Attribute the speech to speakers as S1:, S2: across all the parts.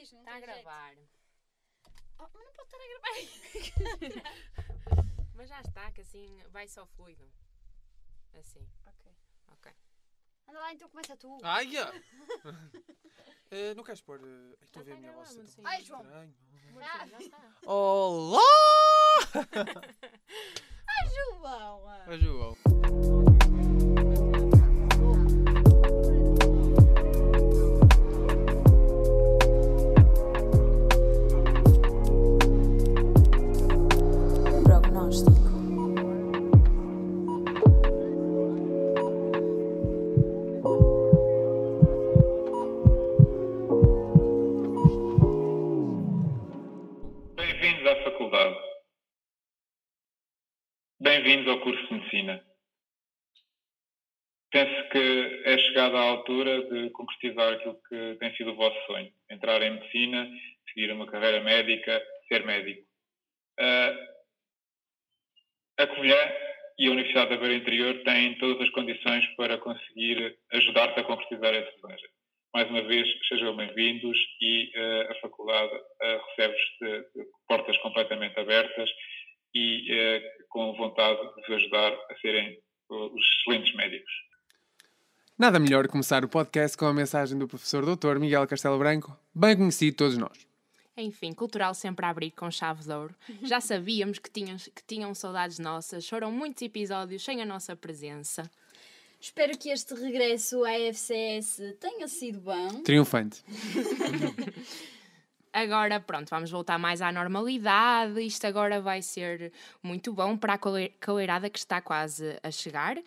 S1: diz, não
S2: Está a
S1: tem jeito.
S2: gravar.
S1: Oh, mas não pode estar a gravar.
S2: Mas já está, que assim vai só fluido. Assim,
S1: ok.
S2: ok.
S1: Anda lá, então começa tu.
S3: Ai, ah. Eh, não queres pôr. eh, Estou a ver a
S2: tá
S3: minha voz.
S1: Ai, João.
S3: estranho.
S1: Ah.
S2: Já está.
S3: Olá!
S1: João!
S3: Ó, João.
S4: Ao curso de medicina. Penso que é chegada a altura de concretizar aquilo que tem sido o vosso sonho: entrar em medicina, seguir uma carreira médica, ser médico. Ah, a Covilhã e a Universidade da Beira Interior têm todas as condições para conseguir ajudar-te a concretizar esse desejo. Mais uma vez, sejam bem-vindos e eh, a faculdade eh, recebe-vos de, de portas completamente abertas e eh, com vontade de vos ajudar a serem eh, os excelentes médicos.
S3: Nada melhor começar o podcast com a mensagem do professor Dr. Miguel Castelo Branco, bem conhecido de todos nós.
S2: Enfim, cultural sempre a abrir com chave de ouro. Já sabíamos que tinham, que tinham saudades nossas, foram muitos episódios sem a nossa presença.
S1: Espero que este regresso à FCS tenha sido bom.
S3: Triunfante.
S2: Agora, pronto, vamos voltar mais à normalidade. Isto agora vai ser muito bom para a caleirada que está quase a chegar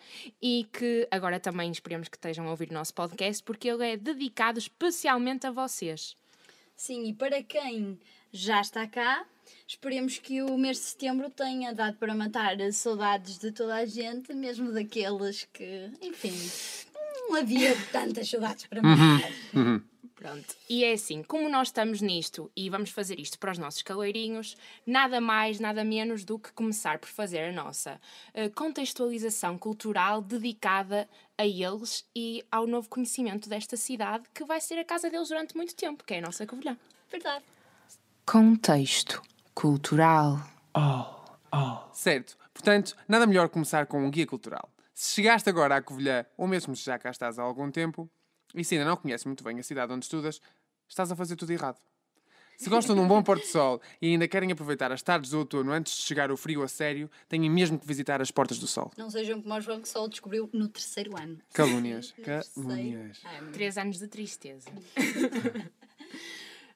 S2: e que agora também esperemos que estejam a ouvir o nosso podcast porque ele é dedicado especialmente a vocês.
S1: Sim, e para quem já está cá, esperemos que o mês de setembro tenha dado para matar as saudades de toda a gente, mesmo daqueles que, enfim, não havia tantas saudades para matar.
S2: Pronto. E é assim, como nós estamos nisto e vamos fazer isto para os nossos caleirinhos, nada mais, nada menos do que começar por fazer a nossa eh, contextualização cultural dedicada a eles e ao novo conhecimento desta cidade que vai ser a casa deles durante muito tempo, que é a nossa Covilhã.
S1: Verdade.
S2: Contexto cultural.
S3: Certo. Portanto, nada melhor começar com um guia cultural. Se chegaste agora à Covilhã, ou mesmo se já cá estás há algum tempo, e se ainda não conheces muito bem a cidade onde estudas, estás a fazer tudo errado. Se gostam de um bom pôr do sol e ainda querem aproveitar as tardes do outono antes de chegar o frio a sério, têm mesmo que visitar as Portas do Sol.
S1: Não sejam como o João que só o descobriu no terceiro ano.
S3: Calúnias. Calúnias.
S1: ano.
S2: Três anos de tristeza.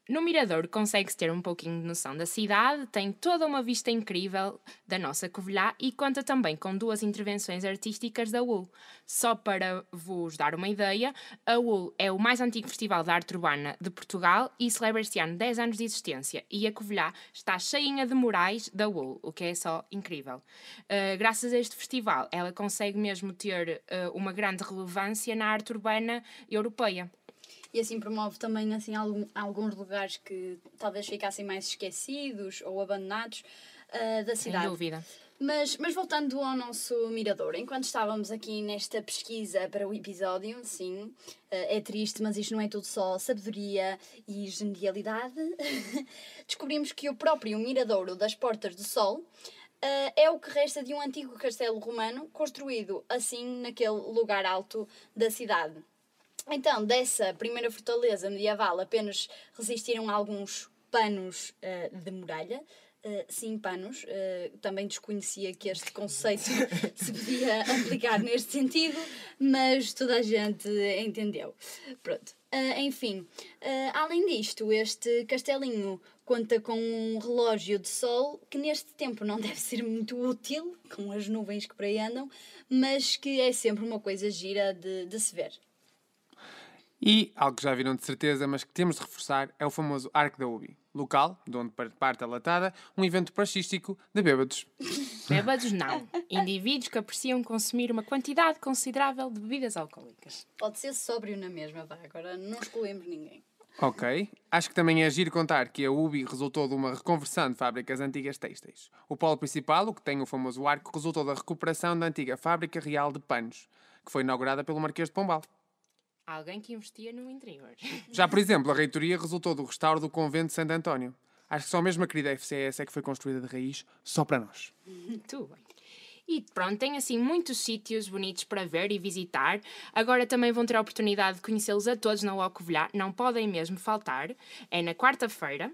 S2: No Mirador consegue-se ter um pouquinho de noção da cidade, tem toda uma vista incrível da nossa Covilhã e conta também com duas intervenções artísticas da UL. Só para vos dar uma ideia, a UL é o mais antigo festival de arte urbana de Portugal e celebra este ano 10 anos de existência e a Covilhã está cheinha de murais da UL, o que é só incrível. Uh, graças a este festival, ela consegue mesmo ter uh, uma grande relevância na arte urbana europeia.
S1: E assim promove também assim, algum- alguns lugares que talvez ficassem mais esquecidos ou abandonados ah, da
S2: Sem
S1: cidade.
S2: dúvida.
S1: Mas, mas voltando ao nosso mirador, enquanto estávamos aqui nesta pesquisa para o episódio, sim, eh, é triste, mas isto não é tudo só sabedoria e genialidade, descobrimos que o próprio miradouro das Portas do Sol eh, é o que resta de um antigo castelo romano construído assim naquele lugar alto da cidade. Então, dessa primeira fortaleza medieval apenas resistiram alguns panos eh, de muralha. Eh, sim, panos. Eh, também desconhecia que este conceito se podia aplicar neste sentido, mas toda a gente entendeu. Pronto. Enfim, além disto, este castelinho conta com um relógio de sol que neste tempo não deve ser muito útil, com as nuvens que por aí andam, mas que é sempre uma coisa gira de, de se ver.
S3: E, algo que já viram de certeza, mas que temos de reforçar, é o famoso Arco da Ubi, local, de onde parte a latada, um evento praxístico de bêbados.
S2: Bêbados não. Indivíduos que apreciam consumir uma quantidade considerável de bebidas alcoólicas.
S1: Pode ser sóbrio na mesma, vá. Agora não excluímos ninguém.
S3: Ok. Acho que também é giro contar que a UBI resultou de uma reconversão de fábricas antigas têxteis. O polo principal, o que tem o famoso arco, resultou da recuperação da antiga Fábrica Real de Panos, que foi inaugurada pelo Marquês de Pombal.
S2: Alguém que investia no interior.
S3: Já, por exemplo, a reitoria resultou do restauro do convento de Santo António. Acho que só mesmo a querida FCS é que foi construída de raiz só para nós.
S2: Muito bem. E pronto, tem assim muitos sítios bonitos para ver e visitar. Agora também vão ter a oportunidade de conhecê-los a todos na Locovilhá. Não podem mesmo faltar. É na quarta-feira.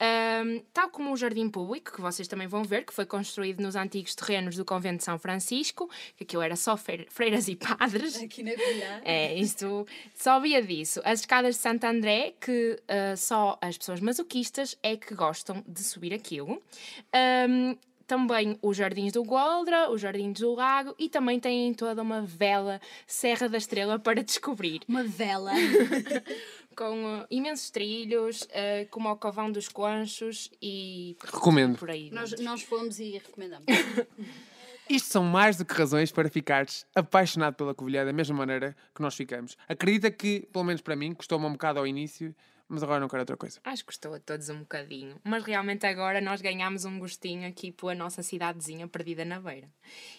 S2: Um, tal como o Jardim Público, que vocês também vão ver, que foi construído nos antigos terrenos do Convento de São Francisco, que aquilo era só freiras e padres.
S1: Aqui na Covilhã.
S2: É, isto só via disso. As escadas de Santo André, que uh, só as pessoas masoquistas é que gostam de subir aquilo. Um, também os Jardins do Goldra, os Jardins do Lago e também têm toda uma vela Serra da Estrela para descobrir.
S1: Uma vela?
S2: com uh, imensos trilhos, uh, como o Covão dos Conchos e
S3: Recomendo.
S2: por aí.
S1: Nós, nós fomos e recomendamos.
S3: Isto são mais do que razões para ficares apaixonado pela Covilhã da mesma maneira que nós ficamos. Acredita que, pelo menos para mim, custou-me um bocado ao início, mas agora não quero outra coisa.
S2: Acho que custou a todos um bocadinho. Mas realmente agora nós ganhamos um gostinho aqui pela nossa cidadezinha perdida na beira.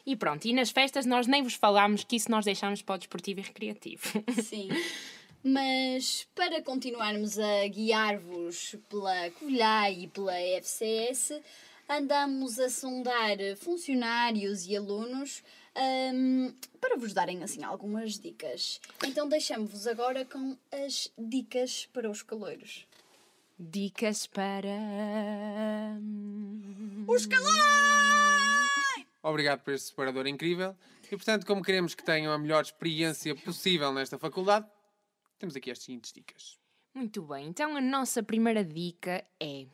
S2: E pronto, e nas festas nós nem vos falámos que isso nós deixámos para o desportivo e recreativo.
S1: Sim. Mas para continuarmos a guiar-vos pela Covilhã e pela FCS, andamos a sondar funcionários e alunos um, para vos darem assim algumas dicas. Então deixamos-vos agora com as dicas para os caloiros.
S2: Dicas para
S1: os caloiros!
S3: Obrigado por este separador incrível. E portanto, como queremos que tenham a melhor experiência possível nesta faculdade, temos aqui as seguintes dicas.
S2: Muito bem, então a nossa primeira dica é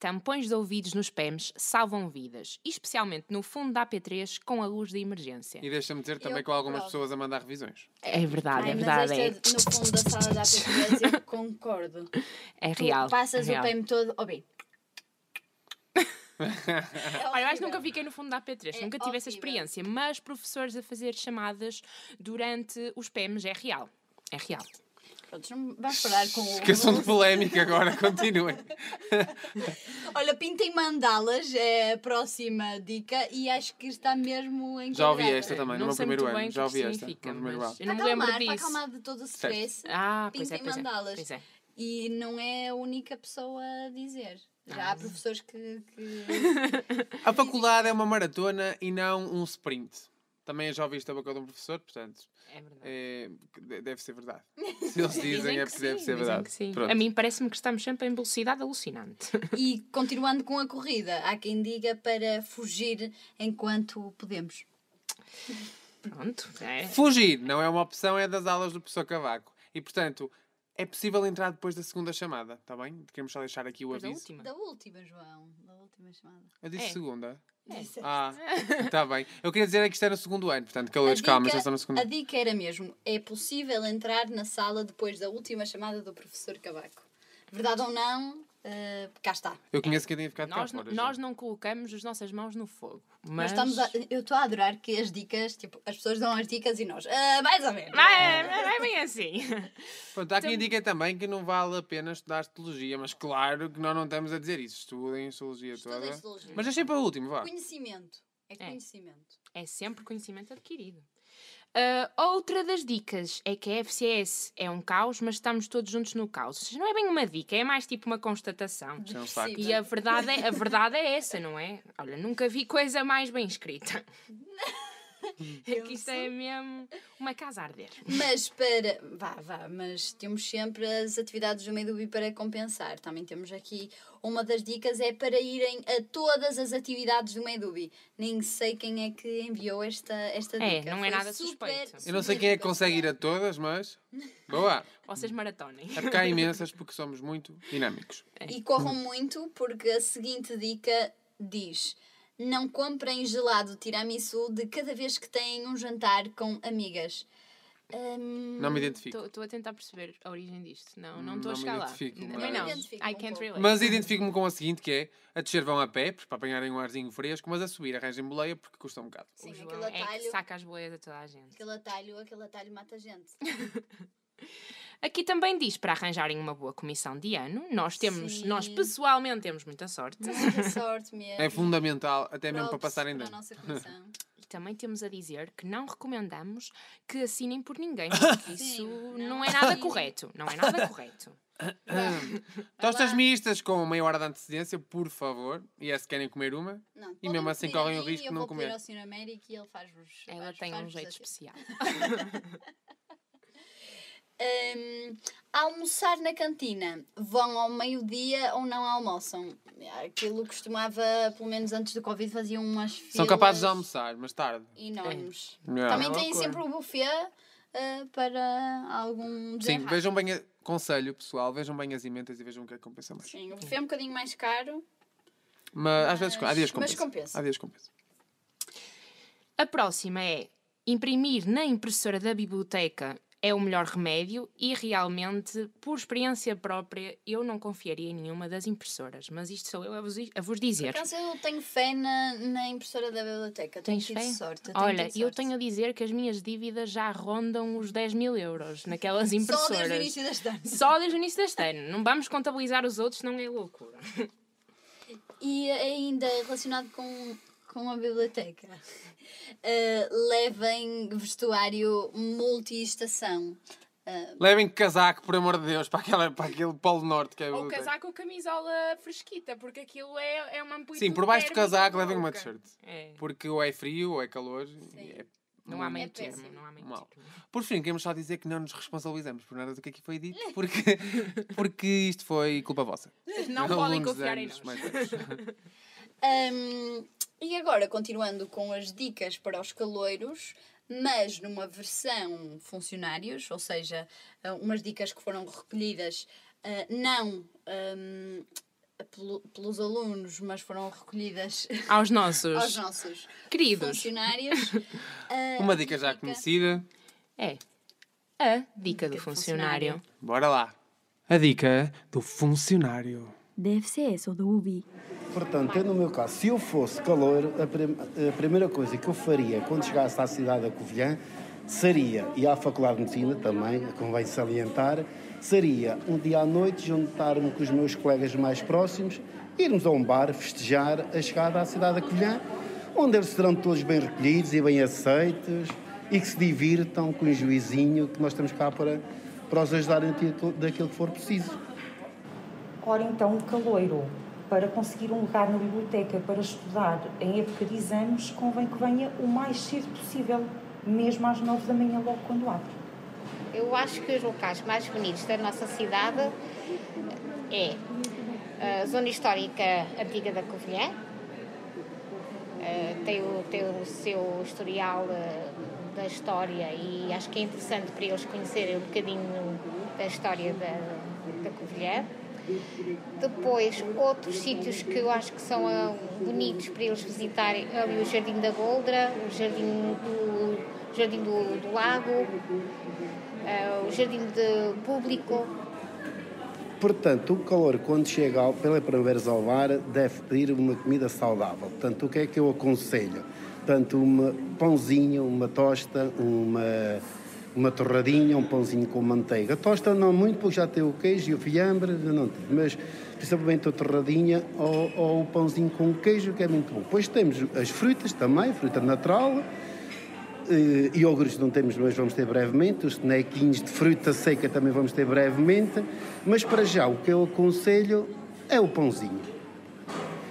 S2: Tampões de ouvidos nos PEMs salvam vidas, especialmente no fundo da AP3 com a luz de emergência.
S3: E deixa-me dizer também
S1: Eu
S3: com algumas pessoas a mandar revisões.
S2: É verdade,
S1: Ai,
S2: é
S1: mas
S2: verdade.
S1: esta, no fundo da sala da AP3 eu concordo.
S2: É, é
S1: Tu
S2: real.
S1: passas
S2: é
S1: o
S2: real.
S1: PM todo. Oh, bem.
S2: Olha, eu acho que nunca fiquei no fundo da AP3,
S1: É
S2: nunca tive essa
S1: horrível.
S2: experiência, mas professores a fazer chamadas durante os PEMs é real. É real.
S1: Pronto, não vamos parar com o.
S3: Esqueçam de polémica agora, continuem.
S1: Olha, pintem mandalas, é a próxima dica e acho que está mesmo em
S3: Já ouvi esta também, no
S2: não
S3: meu
S2: sei
S3: primeiro ano. Já ouvi esta. no primeiro ano.
S2: eu não me lembro
S1: acalmar, para
S2: disso.
S1: acalmar de todo o stress.
S2: Ah, é,
S1: Pintem
S2: pois é.
S1: mandalas.
S2: Pois é.
S1: E não é a única pessoa a dizer. Já há professores que. que...
S3: A faculdade é uma maratona e não um sprint. Também já ouviste a boca de um professor, portanto,
S2: É verdade.
S3: é, de- deve ser verdade. Se eles dizem, é
S2: que
S3: porque deve ser
S2: dizem
S3: verdade.
S2: que sim.
S3: Pronto.
S2: A mim parece-me que estamos sempre em velocidade alucinante.
S1: E continuando com a corrida, há quem diga para fugir enquanto podemos.
S2: Pronto. É.
S3: Fugir não é uma opção, é das aulas do professor Cavaco. E, portanto, é possível entrar depois da segunda chamada, está bem? Queremos só deixar aqui o
S2: Depois da
S3: aviso.
S2: última.
S1: Da última, João. Da última chamada.
S3: Eu disse
S2: É.
S3: segunda.
S1: Disse-
S3: Ah, está bem. Eu queria dizer é que isto é no segundo ano, portanto, calores, calma, já estão no segundo
S1: A
S3: ano.
S1: dica era mesmo: é possível entrar na sala depois da última chamada do professor Cavaco. Verdade ou não, eh, cá está.
S3: Eu conheço quem tinha ficado
S2: Nós,
S3: cá fora.
S2: nós
S3: já.
S2: não colocamos as nossas mãos no fogo. Mas
S1: estamos a- eu estou a adorar que as dicas, tipo, as pessoas dão as dicas e nós, "Ah, mais ou menos.
S2: Não é, não é bem assim.
S3: Pronto, há quem
S2: Então-
S3: diga também que não vale a pena estudar Teologia, mas claro que nós não estamos a dizer isso. Estudem Teologia
S1: Estudem
S3: toda.
S1: Teologia.
S3: Mas deixem para o último, vá.
S1: Conhecimento. É
S2: É.
S1: conhecimento.
S2: É sempre conhecimento adquirido. Ah, outra das dicas é que a FCS é um caos, mas estamos todos juntos no caos. Seja, não é bem uma dica, é mais tipo uma constatação.
S3: É um.
S2: E a verdade, é, a verdade é essa, não é? Olha, nunca vi coisa mais bem escrita. É que isto é mesmo uma casa a arder.
S1: Mas para. Vá, vá, mas temos sempre as atividades do Medubi para compensar. Também temos aqui. Uma das dicas é para irem a todas as atividades do Medubi. Nem sei quem é que enviou esta, esta
S2: É,
S1: dica.
S2: não é
S1: Foi
S2: nada
S1: super,
S2: suspeito.
S3: Eu não sei
S1: super
S3: quem é que consegue ir a todas, mas. Boa!
S2: Vocês maratonem.
S3: É porque há imensas, porque somos muito dinâmicos.
S1: E corram muito, porque a seguinte dica diz: não comprem gelado tiramisu de cada vez que têm um jantar com amigas. Hum,
S3: Não me identifico.
S2: Estou a tentar perceber a origem disto. Não, não estou a
S3: não me
S2: chegar lá.
S3: identifico,
S2: Também
S3: mas-
S2: não.
S1: Não me identifico
S2: I
S1: um
S2: can't relate.
S3: Mas identifico-me com a seguinte, que é a descer vão a pé, para apanharem um arzinho fresco, mas a subir arranjem boleia porque custa um bocado.
S1: Sim, aquele
S2: é que
S1: atalho,
S2: saca as boias a toda a gente.
S1: aquele atalho, aquele atalho mata gente.
S2: Aqui também diz para arranjarem uma boa comissão de ano. Nós temos,
S1: Sim.
S2: nós pessoalmente temos muita sorte.
S1: Muita sorte mesmo.
S3: É fundamental, até mesmo para passarem de
S1: para a
S3: ano.
S1: nossa comissão.
S2: também temos a dizer que não recomendamos que assinem por ninguém, porque isso
S1: Sim,
S2: não,
S1: não
S2: é nada correto. Não é nada correto.
S3: Tostas mistas com meia hora de antecedência, por favor. E é se querem comer uma.
S1: Não,
S3: E mesmo assim correm o risco
S1: e eu
S3: de não
S1: vou pedir
S3: comer.
S1: ao Sr. Américo e ele faz-vos.
S2: Ela
S1: faz-
S2: tem um jeito
S1: assim.
S2: especial.
S1: Hum, almoçar na cantina. Vão ao meio-dia ou não almoçam? Aquilo costumava, pelo menos antes do Covid, faziam umas filas
S3: São capazes de almoçar, mas tarde.
S1: enormes.
S3: Yeah.
S1: Também
S2: É
S1: têm sempre o buffet ah, para algum
S3: Sim,
S1: desenrasque.
S3: vejam bem. A... Conselho, pessoal, vejam bem as emendas e vejam o que é que compensa mais.
S1: Sim, o buffet é um bocadinho mais caro.
S3: Mas às vezes, há dias
S1: mas
S3: compensa.
S1: compensa.
S3: Há dias compensa.
S2: A próxima é imprimir na impressora da biblioteca é o melhor remédio e realmente, por experiência própria, eu não confiaria em nenhuma das impressoras. Mas isto sou eu a vos, a vos dizer.
S1: Por acaso eu tenho fé na, na impressora da biblioteca. Tenho
S2: Tens
S1: tido
S2: fé?
S1: sorte. tenho
S2: Olha,
S1: tido
S2: eu
S1: sorte.
S2: tenho a dizer que as minhas dívidas já rondam os 10 mil euros naquelas
S1: Só
S2: impressoras.
S1: desde o início deste ano.
S2: Só desde o início deste ano. Não vamos contabilizar os outros, não é loucura.
S1: E ainda relacionado com, com a biblioteca, eh, levem vestuário multi-estação. Eh,
S3: Levem casaco, por amor de Deus, para, aquela, para aquele polo norte que é a
S2: Ou casaco ou camisola fresquita, porque aquilo é, é uma amplitude
S3: Sim, por baixo do casaco levem uma t-shirt.
S2: É.
S3: Porque ou é frio ou é calor. e é
S2: Não há meio
S1: É
S2: termo,
S1: péssimo.
S2: não há meio
S3: Mal.
S2: termo.
S3: Por fim, queremos só dizer que não nos responsabilizamos por nada do que aqui foi dito, porque, porque isto foi culpa vossa.
S2: Não podem confiar em nós.
S1: Hum, e agora, continuando com as dicas para os caloiros, mas numa versão funcionários, ou seja, ah, umas dicas que foram recolhidas ah, não pelo- pelos alunos, mas foram recolhidas
S2: Aos nossos
S1: aos nossos
S2: queridos.
S1: funcionários. Ah,
S3: Uma dica já
S1: dica-
S3: conhecida.
S2: É a dica do
S1: do
S2: funcionário.
S1: funcionário.
S3: Bora lá. A dica do funcionário.
S5: Deve ser esse, ou da UBI.
S6: Portanto, eu no meu caso, se eu fosse calor, a, prim- a primeira coisa que eu faria quando chegasse à cidade da Covilhã seria, e à Faculdade de Medicina também, convém salientar, seria um dia à noite juntar-me com os meus colegas mais próximos, irmos a um bar festejar a chegada à cidade da Covilhã, onde eles serão todos bem recolhidos e bem aceitos e que se divirtam com o juizinho que nós estamos cá para, para os ajudarem daquilo que for preciso.
S7: Ora então, o caloiro, para conseguir um lugar na biblioteca para estudar em época de exames, convém que venha o mais cedo possível, mesmo às nove da manhã, logo quando abre.
S8: Eu acho que os locais mais bonitos da nossa cidade é a Zona Histórica Antiga da Covilhã, Eh, tem, o, tem o seu historial eh, da história e acho que é interessante para eles conhecerem um bocadinho da história da, da Covilhã. Depois, outros sítios que eu acho que são ah, bonitos para eles visitarem, ali o Jardim da Goldra, o Jardim do, jardim do, do Lago, ah, o Jardim de Público.
S6: Portanto, o calor, quando chega ao, pela ao bar, deve pedir uma comida saudável. Portanto, o que é que eu aconselho? Portanto, um pãozinho, uma tosta, uma, uma torradinha, um pãozinho com manteiga. Tosta não muito, porque já tem o queijo e o fiambre, não tive, mas principalmente a torradinha ou, ou o pãozinho com queijo, que é muito bom. Depois temos as frutas também, fruta natural, eh, iogurtes não temos, mas vamos ter brevemente. Os nequinhos de fruta seca também vamos ter brevemente. Mas para já, o que eu aconselho é o pãozinho.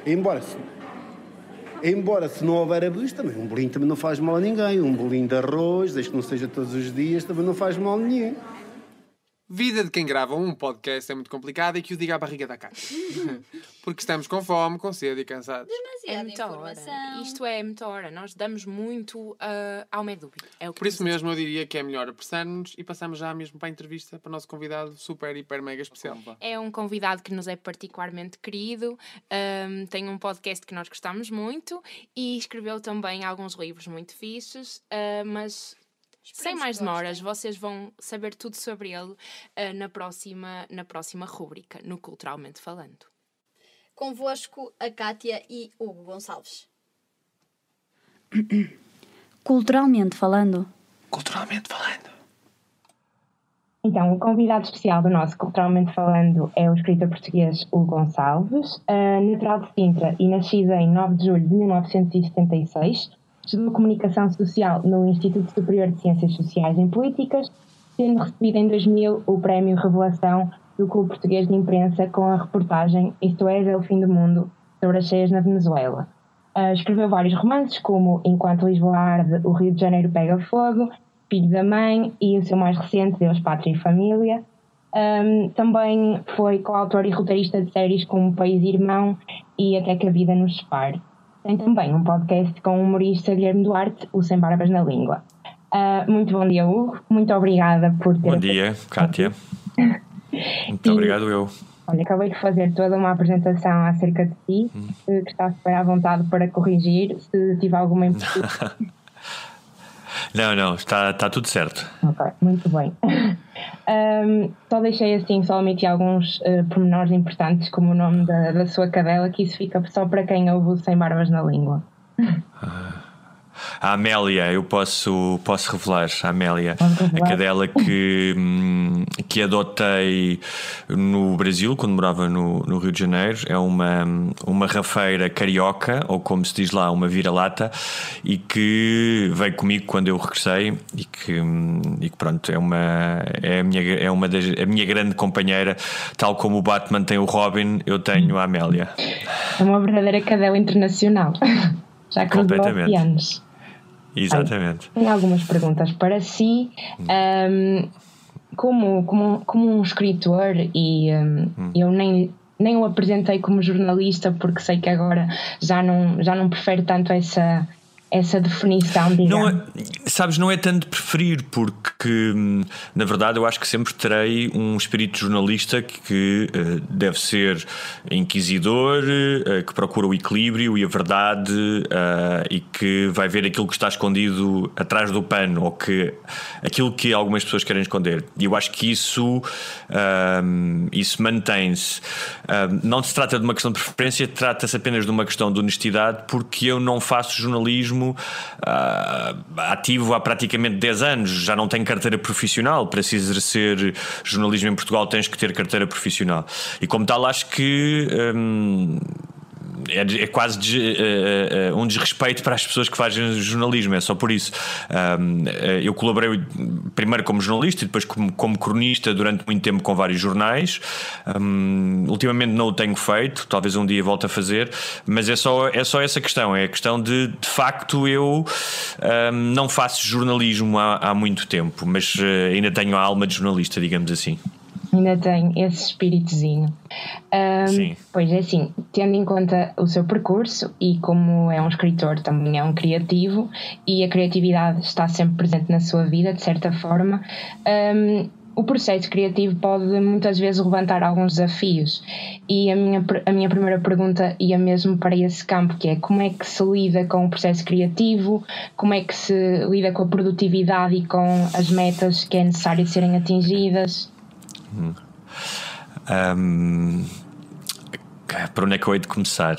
S6: Embora embora se não houver abuso, também um bolinho também não faz mal a ninguém. Um bolinho de arroz, desde que não seja todos os dias, também não faz mal a nenhum.
S3: Vida de quem grava um podcast é muito complicada e que o diga à barriga da cara. Porque estamos com fome, com sede e cansados.
S2: É
S1: Demasiada
S2: muita hora.
S1: informação.
S2: Isto é muita hora. Nós damos muito ah, ao medúbio. É o que
S3: Por isso mesmo eu diria que é melhor apressar-nos e passamos já mesmo para a entrevista para o nosso convidado super, hiper, mega especial.
S2: É um convidado que nos é particularmente querido, ahm, tem um podcast que nós gostamos muito e escreveu também alguns livros muito fixes, ah, mas sem mais demoras, vocês vão saber tudo sobre ele ah, na, próxima, na próxima rúbrica, no Culturalmente Falando.
S1: Convosco a Cátia e Hugo Gonçalves.
S5: Culturalmente falando,
S3: Culturalmente falando.
S7: Então, o convidado especial do nosso Culturalmente Falando é o escritor português Hugo Gonçalves, ah, natural de Sintra e nascido em 9 de julho de 1976.
S9: Estudou Comunicação Social no Instituto Superior de Ciências Sociais em Políticas, tendo recebido em 2000 o Prémio Revelação do Clube Português de Imprensa com a reportagem Isto é, é o fim do mundo, sobre as cheias na Venezuela. Uh, escreveu vários romances, como Enquanto Lisboa Arde, O Rio de Janeiro Pega Fogo, Filho da Mãe e o seu mais recente, Deus, Pátria e Família. Um, também foi coautor e roteirista de séries como País Irmão e Até que a Vida nos Separe. Tem também um podcast com o humorista Guilherme Duarte, o Sem Barbas na Língua. Uh, muito bom dia, Hugo. Muito obrigada por ter.
S10: Bom dia, Kátia. muito e... obrigado, eu.
S9: Olha, acabei de fazer toda uma apresentação acerca de ti, hum. que está super à vontade para corrigir se tiver alguma imprecisão.
S10: Não, não, está, está tudo certo.
S9: Ok, muito bem. Um, só deixei assim somente alguns uh, pormenores importantes, como o nome da, da sua cadela, que isso fica só para quem ouve sem barbas na língua.
S10: Ah a Amélia, eu posso, posso revelar, a Amélia, a cadela que, hum, que adotei no Brasil, quando morava no, no Rio de Janeiro. É uma, uma rafeira carioca, ou como se diz lá, uma vira-lata, e que veio comigo quando eu regressei e que, hum, e que pronto, é uma, é a minha, é uma das, a minha grande companheira, tal como o Batman tem o Robin, eu tenho a Amélia.
S9: É uma verdadeira cadela internacional. Já cruzou oceanos.
S10: Exatamente.
S9: tenho algumas perguntas para si. Um, como, como, como um escritor, e um, hum. eu nem, nem o apresentei como jornalista, porque sei que agora já não, já não prefere tanto essa, essa definição, digamos.
S10: Não é, sabes, não é tanto preferir, porque na verdade eu acho que sempre terei um espírito jornalista que, uh, deve ser inquisidor, uh, que procura o equilíbrio e a verdade uh, e que vai ver aquilo que está escondido atrás do pano ou que aquilo que algumas pessoas querem esconder. E eu acho que isso, isso mantém-se. não se trata de uma questão de preferência, trata-se apenas de uma questão de honestidade, porque eu não faço jornalismo uh, ativo há praticamente 10 anos, já não tenho carteira profissional. Para se exercer jornalismo em Portugal, tens que ter carteira profissional. E como tal, acho que. Um, é, é quase de, uh, uh, um desrespeito para as pessoas que fazem jornalismo, é só por isso. Um, eu colaborei primeiro como jornalista e depois como, como cronista durante muito tempo com vários jornais. Um, ultimamente não o tenho feito, talvez um dia volte a fazer, mas é só, é só essa questão: é a questão de, de facto, eu um, não faço jornalismo há, há muito tempo, mas ainda tenho a alma de jornalista, digamos assim
S9: ainda tem esse espíritozinho. Um, Sim. Pois é assim, tendo em conta o seu percurso e como é um escritor, também é um criativo e a criatividade está sempre presente na sua vida, de certa forma. Um, o processo criativo pode muitas vezes levantar alguns desafios e a minha, a minha primeira pergunta ia mesmo para esse campo, que é como é que se lida com o processo criativo, como é que se lida com a produtividade e com as metas que é necessário serem atingidas.
S10: Um, por onde é que eu hei de começar?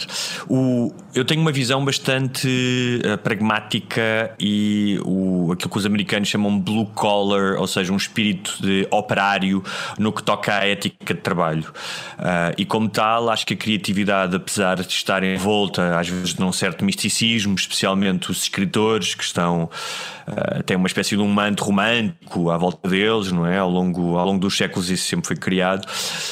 S10: O, eu tenho uma visão bastante uh, pragmática e o, aquilo que os americanos chamam blue collar, ou seja, um espírito de operário no que toca à ética de trabalho. Uh, e como tal, acho que a criatividade, apesar de estar envolta às vezes num certo misticismo, especialmente os escritores que estão uh, têm uma espécie de um manto romântico à volta deles, não é? Ao longo, ao longo dos séculos isso sempre foi criado.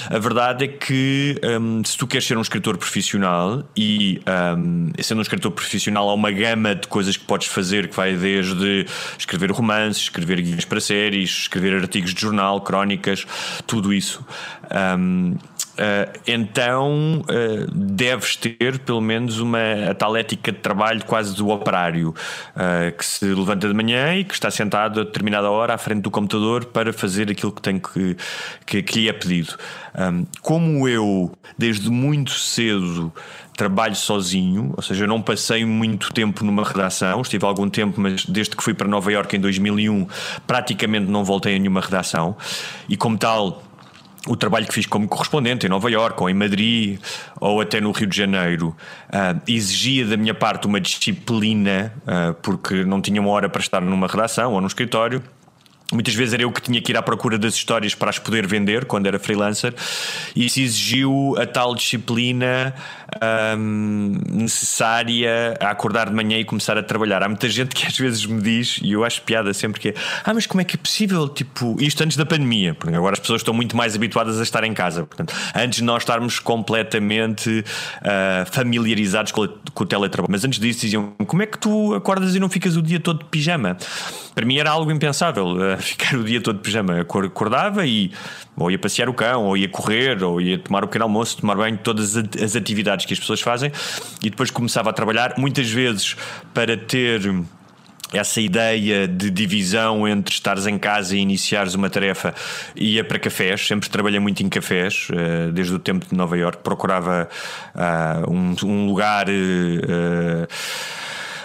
S10: A verdade é que um, se tu queres ser um escritor profissional e um, sendo um escritor profissional, há uma gama de coisas que podes fazer que vai desde escrever romances, escrever guias para séries, escrever artigos de jornal, crónicas, tudo isso. Um, Uh, então uh, deves ter pelo menos uma tal ética de trabalho quase do operário uh, que se levanta de manhã e que está sentado a determinada hora à frente do computador para fazer aquilo que tem que, que, que lhe é pedido. Um, como eu, desde muito cedo, trabalho sozinho, ou seja, eu não passei muito tempo numa redação, estive algum tempo, mas desde que fui para Nova Iorque em 2001, praticamente não voltei a nenhuma redação, e como tal, o trabalho que fiz como correspondente em Nova Iorque ou em Madrid ou até no Rio de Janeiro uh, exigia da minha parte uma disciplina uh, porque não tinha uma hora para estar numa redação ou num escritório. Muitas vezes era eu que tinha que ir à procura das histórias para as poder vender quando era freelancer, e isso exigiu a tal disciplina um, necessária a acordar de manhã e começar a trabalhar. Há muita gente que às vezes me diz, e eu acho piada sempre que é: Ah, mas como é que é possível? Tipo, isto antes da pandemia, porque agora as pessoas estão muito mais habituadas a estar em casa. Portanto, antes de nós estarmos completamente uh, familiarizados com, com o teletrabalho. Mas antes disso diziam: Como é que tu acordas e não ficas o dia todo de pijama? Para mim era algo impensável uh, ficar o dia todo de pijama. Acordava e ou ia passear o cão, ou ia correr, ou ia tomar o pequeno almoço, tomar banho, todas as atividades que as pessoas fazem, e depois começava a trabalhar, muitas vezes para ter essa ideia de divisão entre estares em casa e iniciares uma tarefa ia para cafés, sempre trabalhei muito em cafés, eh, desde o tempo de Nova York, procurava uh, um, um, lugar.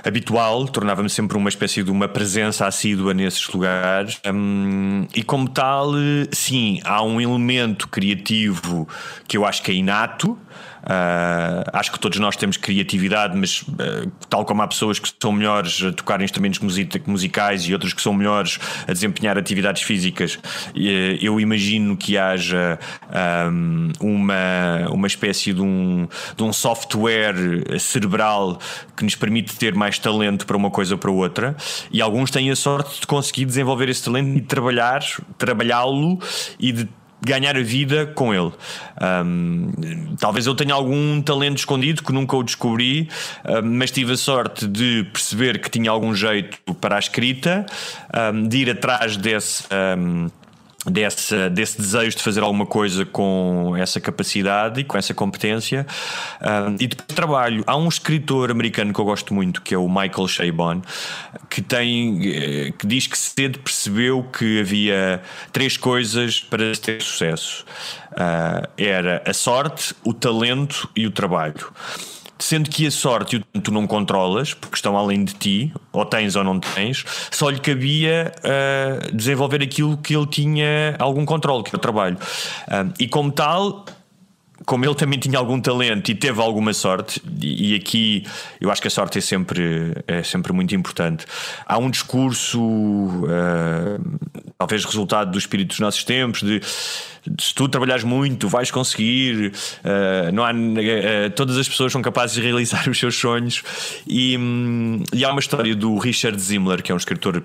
S10: Habitual, tornava-me sempre uma espécie de uma presença assídua nesses lugares. Um, e como tal, sim, há um elemento criativo que eu acho que é inato. Uh, acho que todos nós temos criatividade, mas uh, tal como há pessoas que são melhores a tocar instrumentos musicais e outras que são melhores a desempenhar atividades físicas, uh, eu imagino que haja um, uma, uma espécie de um, de um software cerebral que nos permite ter mais talento para uma coisa ou para outra, e alguns têm a sorte de conseguir desenvolver esse talento e trabalhar, trabalhá-lo e de ganhar a vida com ele. Um, talvez eu tenha algum talento escondido que nunca o descobri, um, mas tive a sorte de perceber que tinha algum jeito para a escrita, um, de ir atrás desse desse, desse desejo de fazer alguma coisa com essa capacidade e com essa competência. Um, e depois trabalho. Há um escritor americano que eu gosto muito, que é o Michael Chabon, que tem eh, que diz que cedo percebeu que havia três coisas para ter sucesso. Uh, era a sorte, o talento e o trabalho sendo que a sorte tu não controlas, porque estão além de ti, ou tens ou não tens, só lhe cabia uh, desenvolver aquilo que ele tinha algum controle, que é o trabalho. Uh, e como tal, como ele também tinha algum talento e teve alguma sorte, e aqui eu acho que a sorte é sempre, é sempre muito importante. Há um discurso, uh, talvez resultado do espírito dos nossos tempos, de se tu trabalhares muito, vais conseguir. Uh, não há, uh, todas as pessoas são capazes de realizar os seus sonhos. E, um, e há uma história do Richard Zimmler, que é um escritor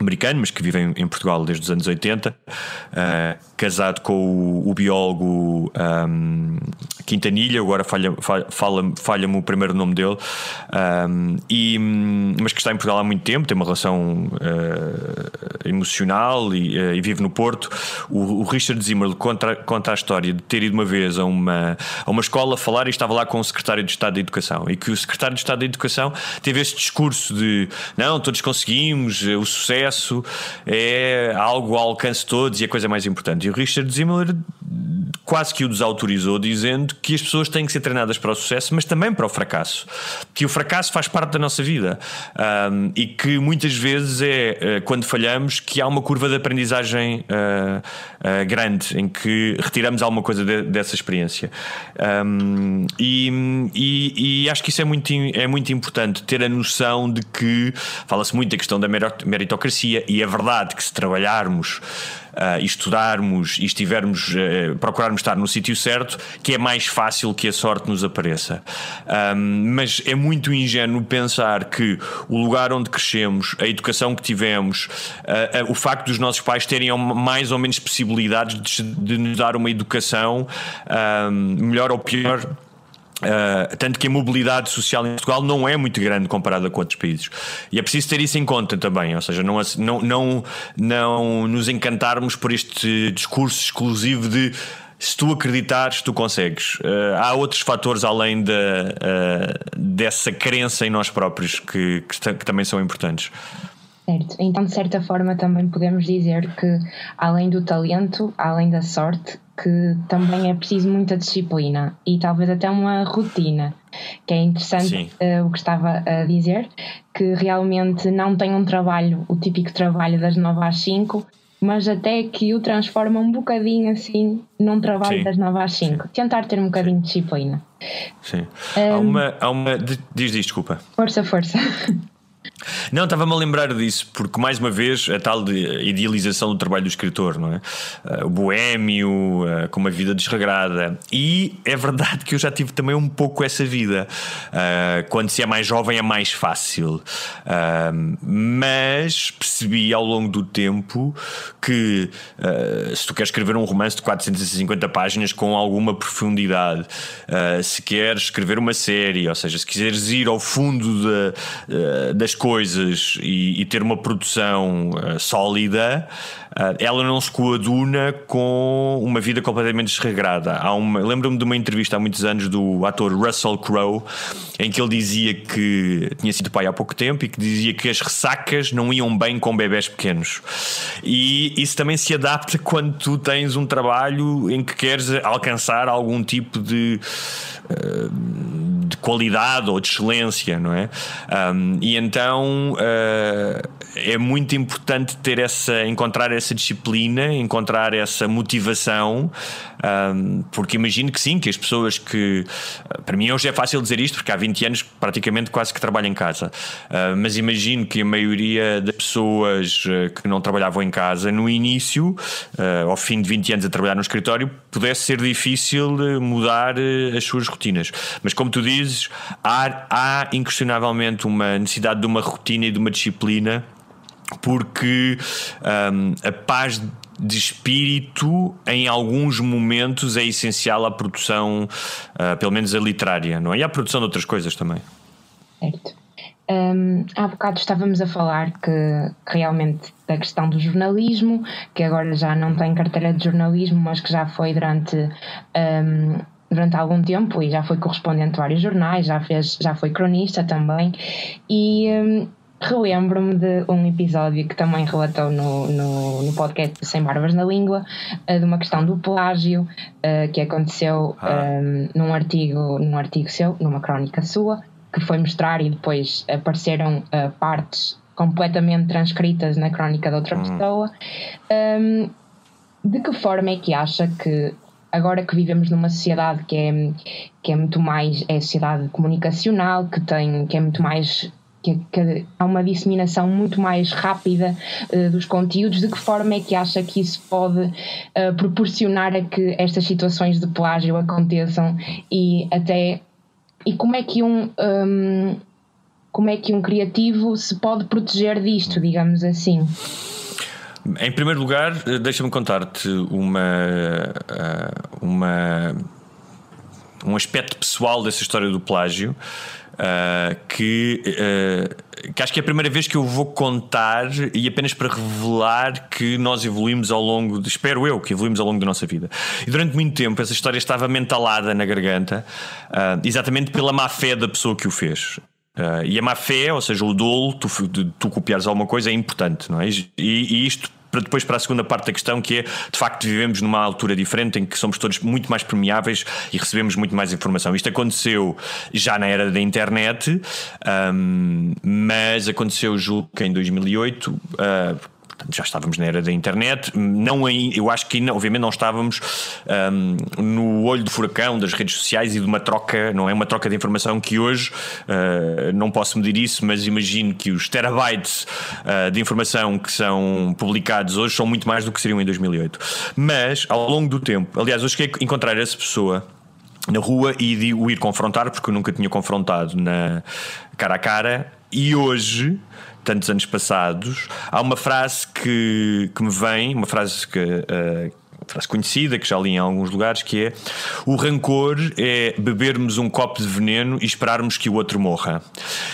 S10: americano, mas que vive em, em, Portugal desde os anos 80, uh, casado com o, o biólogo um, Quintanilha, agora falha-me falha, falha o primeiro nome dele, um, e, mas que está em Portugal há muito tempo, tem uma relação uh, emocional e, uh, e, vive no Porto. O, o Richard Zimmer conta, conta a história de ter ido uma vez a uma, a uma escola falar e estava lá com o secretário de Estado da Educação, e que o secretário de Estado da Educação teve este discurso de não, todos conseguimos, o sucesso sucesso é algo ao alcance de todos e a coisa mais importante. E o Richard Zimmler quase que o desautorizou, dizendo que as pessoas têm que ser treinadas para o sucesso, mas também para o fracasso. Que o fracasso faz parte da nossa vida um, e que muitas vezes é uh, quando falhamos que há uma curva de aprendizagem uh, uh, grande em que retiramos alguma coisa de, dessa experiência. Um, e, e, e, acho que isso é muito, é muito importante ter a noção de que fala-se muito da questão da meritocracia e é verdade que se trabalharmos uh, estudarmos e estivermos, uh, procurarmos estar no sítio certo, que é mais fácil que a sorte nos apareça. Um, mas é muito ingênuo pensar que o lugar onde crescemos, a educação que tivemos, uh, o facto dos nossos pais terem mais ou menos possibilidades de, de nos dar uma educação melhor ou pior Uh, tanto que a mobilidade social em Portugal não é muito grande comparada com outros países. E é preciso ter isso em conta também, ou seja, não, não, não, não nos encantarmos por este discurso exclusivo de se tu acreditares, tu consegues. Uh, há outros fatores além de, uh, dessa crença em nós próprios que, que, que também são importantes.
S9: Certo, então de certa forma também podemos dizer que além do talento, além da sorte, que também é preciso muita disciplina e talvez até uma rotina, que é interessante uh, o que estava a dizer, que realmente não tem um trabalho, o típico trabalho das 9 às 5, mas até que o transforma um bocadinho assim num trabalho Sim. das 9 às 5. Tentar ter um bocadinho Sim. de disciplina.
S10: Sim. Um, há uma. Há uma diz, diz, desculpa.
S9: Força, força.
S10: Não, estava-me a lembrar disso, porque mais uma vez a tal idealização do trabalho do escritor, não é? Uh, o boémio, uh, com uma vida desregrada. E é verdade que eu já tive também um pouco essa vida. Uh, quando se é mais jovem é mais fácil. mas percebi ao longo do tempo que se tu queres escrever um romance de 450 páginas com alguma profundidade, se queres escrever uma série, ou seja, se quiseres ir ao fundo de, das coisas coisas e, e ter uma produção uh, sólida, uh, ela não se coaduna com uma vida completamente desregrada. Lembro-me de uma entrevista há muitos anos do ator Russell Crowe, em que ele dizia que tinha sido pai há pouco tempo e que dizia que as ressacas não iam bem com bebés pequenos. E isso também se adapta quando tu tens um trabalho em que queres alcançar algum tipo de de qualidade ou de excelência, não é? Um, e então uh, é muito importante ter essa, encontrar essa disciplina, encontrar essa motivação, um, porque imagino que sim, que as pessoas que. Para mim hoje é fácil dizer isto, porque há 20 anos praticamente quase que trabalho em casa, uh, mas imagino que a maioria das pessoas que não trabalhavam em casa no início, uh, ao fim de 20 anos a trabalhar no escritório, pudesse ser difícil mudar as suas rotinas. Mas como tu dizes, há, há inquestionavelmente uma necessidade de uma rotina e de uma disciplina porque um, a paz de espírito em alguns momentos é essencial à produção, uh, pelo menos a literária, não é? E à produção de outras coisas também.
S9: Certo. Um, há bocado estávamos a falar que, realmente da questão do jornalismo, que agora já não tem carteira de jornalismo, mas que já foi durante, um, durante algum tempo e já foi correspondente de vários jornais, já, fez, já foi cronista também. E, um, relembro-me de um episódio que também relatou no, no, no podcast Sem Barbas na Língua, uh, de uma questão do plágio uh, que aconteceu ah. um, num, artigo, num artigo seu, numa crónica sua, que foi mostrar e depois apareceram uh, partes completamente transcritas na crónica de outra hum. pessoa. Um, de que forma é que acha que agora que vivemos numa sociedade que é, que é muito mais é sociedade comunicacional, que tem que é muito mais que, que há uma disseminação muito mais rápida uh, dos conteúdos, de que forma é que acha que isso pode uh, proporcionar a que estas situações de plágio aconteçam e até e como é que um, um como é que um criativo se pode proteger disto, digamos assim?
S10: Em primeiro lugar, eh, deixa-me contar-te uma, uma, um aspecto pessoal dessa história do plágio. Uh, que, uh, que acho que é a primeira vez que eu vou contar e apenas para revelar que nós evoluímos ao longo, de, espero eu, que evoluímos ao longo da nossa vida. E durante muito tempo essa história estava mentalada na garganta, uh, exatamente pela má fé da pessoa que o fez. e a má fé, ou seja, o dolo, tu, de, tu copiares alguma coisa é importante, não é? E, e isto para depois para a segunda parte da questão, que é de facto vivemos numa altura diferente em que somos todos muito mais permeáveis e recebemos muito mais informação. Isto aconteceu já na era da internet, um, mas aconteceu julgo que em 2008. Uh, já estávamos na era da internet, não eu acho que obviamente não estávamos um, no olho do furacão das redes sociais e de uma troca, não é uma troca de informação que hoje uh, não posso medir isso, mas imagino que os terabytes uh, de informação que são publicados hoje são muito mais do que seriam em 2008. Mas ao longo do tempo, aliás, eu cheguei a encontrar essa pessoa na rua e o ir confrontar, porque eu nunca tinha confrontado na cara a cara, e hoje tantos anos passados, há uma frase que, que me vem, uma frase que. Uh, frase conhecida que já li em alguns lugares que é o rancor é bebermos um copo de veneno e esperarmos que o outro morra.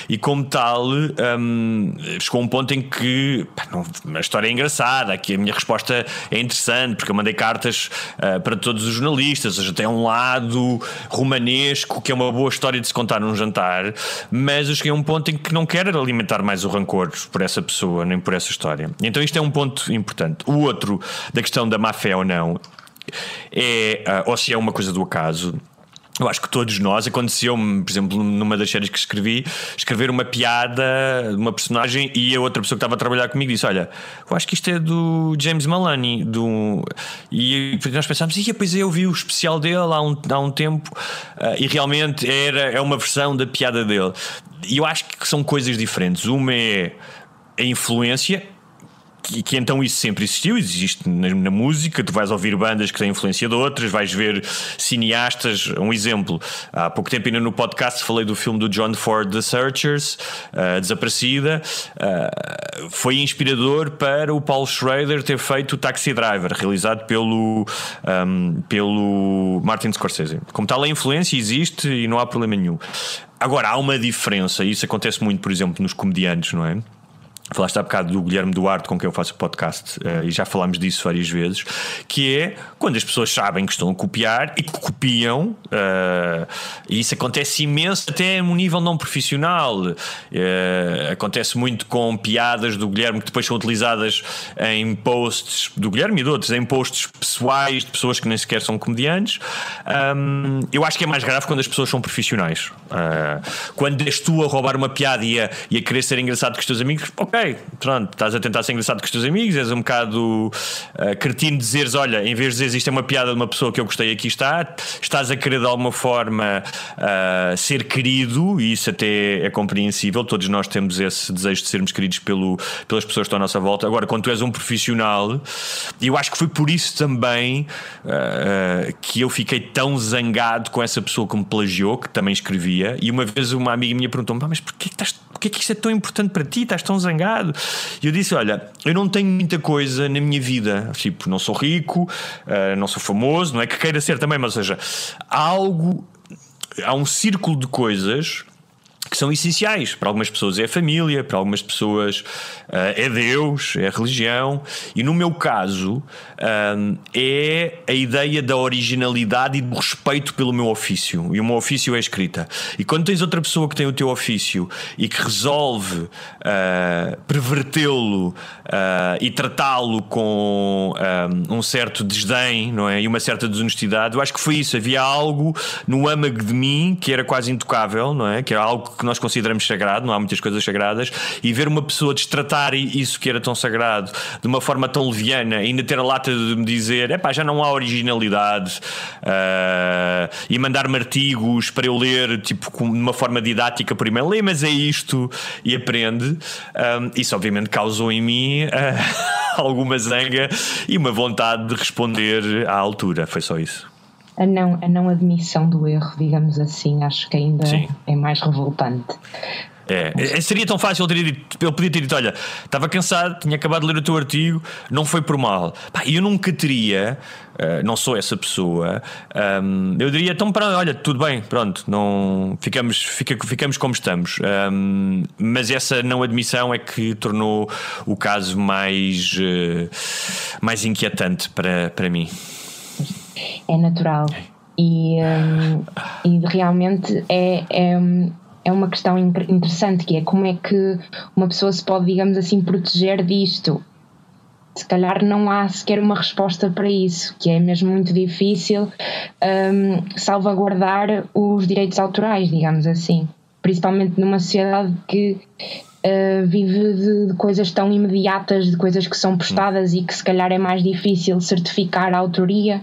S10: E como tal um, chegou um ponto em que pá, não, a história é engraçada aqui a minha resposta é interessante porque eu mandei cartas uh, para todos os jornalistas ou seja, tem um lado romanesco que é uma boa história de se contar num jantar mas eu cheguei a um ponto em que não quero alimentar mais o rancor por essa pessoa nem por essa história. Então isto é um ponto importante. O outro da questão da má fé ou não não. É, uh, ou se é uma coisa do acaso. Eu acho que todos nós, aconteceu-me, por exemplo, numa das séries que escrevi, escrever uma piada de uma personagem e a outra pessoa que estava a trabalhar comigo disse: Olha, eu acho que isto é do James Maloney. Do... E nós pensámos: e pois eu vi o especial dele há um, há um tempo uh, e realmente era, é uma versão da piada dele eu acho que são coisas diferentes. Uma é a influência, que, que, então isso sempre existiu, existe na, na, música, tu vais ouvir bandas que têm influência de outras, vais ver cineastas, um exemplo, há pouco tempo ainda no podcast falei do filme do John Ford, The Searchers, uh, Desaparecida, uh, foi inspirador para o Paul Schrader ter feito o Taxi Driver, realizado pelo, um, pelo Martin Scorsese. Como tal, a influência existe e não há problema nenhum. Agora, há uma diferença, e isso acontece muito, por exemplo, nos comediantes, não é? Falaste há bocado do Guilherme Duarte, com quem eu faço o podcast, uh, e já falámos disso várias vezes, que é quando as pessoas sabem que estão a copiar e que copiam, uh, e isso acontece imenso até a um nível não profissional. Uh, acontece muito com piadas do Guilherme que depois são utilizadas em posts do Guilherme e de outros, em posts pessoais de pessoas que nem sequer são comediantes. Um, eu acho que é mais grave quando as pessoas são profissionais. quando és tu a roubar uma piada e a, e a querer ser engraçado com os teus amigos, ok pronto, estás a tentar ser engraçado com os teus amigos, és um bocado uh, cretino dizeres, olha, em vez de dizeres isto é uma piada de uma pessoa que eu gostei, aqui está, estás a querer de alguma forma uh, ser querido, e isso até é compreensível, todos nós temos esse desejo de sermos queridos pelo, pelas pessoas que estão à nossa volta. Agora, quando tu és um profissional, eu acho que foi por isso também uh, que eu fiquei tão zangado com essa pessoa que me plagiou, que também escrevia, e uma vez uma amiga minha perguntou-me, mas porquê que, estás, porquê que isto é tão importante para ti? Estás tão zangado? E eu disse: Olha, eu não tenho muita coisa na minha vida. Tipo, não sou rico, uh, não sou famoso, não é que queira ser também, mas ou seja, há algo, há um círculo de coisas que são essenciais. Para algumas pessoas é a família, para algumas pessoas uh, é Deus, é a religião. E no meu caso um, é a ideia da originalidade e do respeito pelo meu ofício. E o meu ofício é escrita. E quando tens outra pessoa que tem o teu ofício e que resolve uh, pervertê-lo uh, e tratá-lo com um, um, certo desdém não é? e uma certa desonestidade, eu acho que foi isso. Havia algo no âmago de mim que era quase intocável, não é? que era algo que nós consideramos sagrado, não há muitas coisas sagradas, e ver uma pessoa destratar isso que era tão sagrado de uma forma tão leviana, ainda ter a lata de me dizer é pá, já não há originalidade uh, e mandar-me artigos para eu ler, tipo, de uma forma didática e-mail, lê, mas é isto e aprende. Um, ah, isso obviamente causou em mim uh, alguma zanga e uma vontade de responder à altura, foi só isso
S9: a não, a não admissão do erro, digamos assim, acho que ainda Sim. é mais revoltante.
S10: É, é, seria tão fácil ele, dito, ele podia ter dito: Olha, estava cansado, tinha acabado de ler o teu artigo, não foi por mal. Pá, eu nunca teria, uh, não sou essa pessoa, um, eu diria: Então, pronto, olha, tudo bem, pronto, não, ficamos, fica, ficamos como estamos. Um, mas essa não admissão é que tornou o caso mais, uh, mais inquietante para, para mim
S9: é natural e, um, e realmente é, é, é uma questão interessante que é como é que uma pessoa se pode, digamos assim, proteger disto. Se calhar não há sequer uma resposta para isso, que é mesmo muito difícil um, salvaguardar os direitos autorais, digamos assim. Principalmente numa sociedade que Uh, vive de, de, coisas tão imediatas, de coisas que são postadas e que se calhar é mais difícil certificar a autoria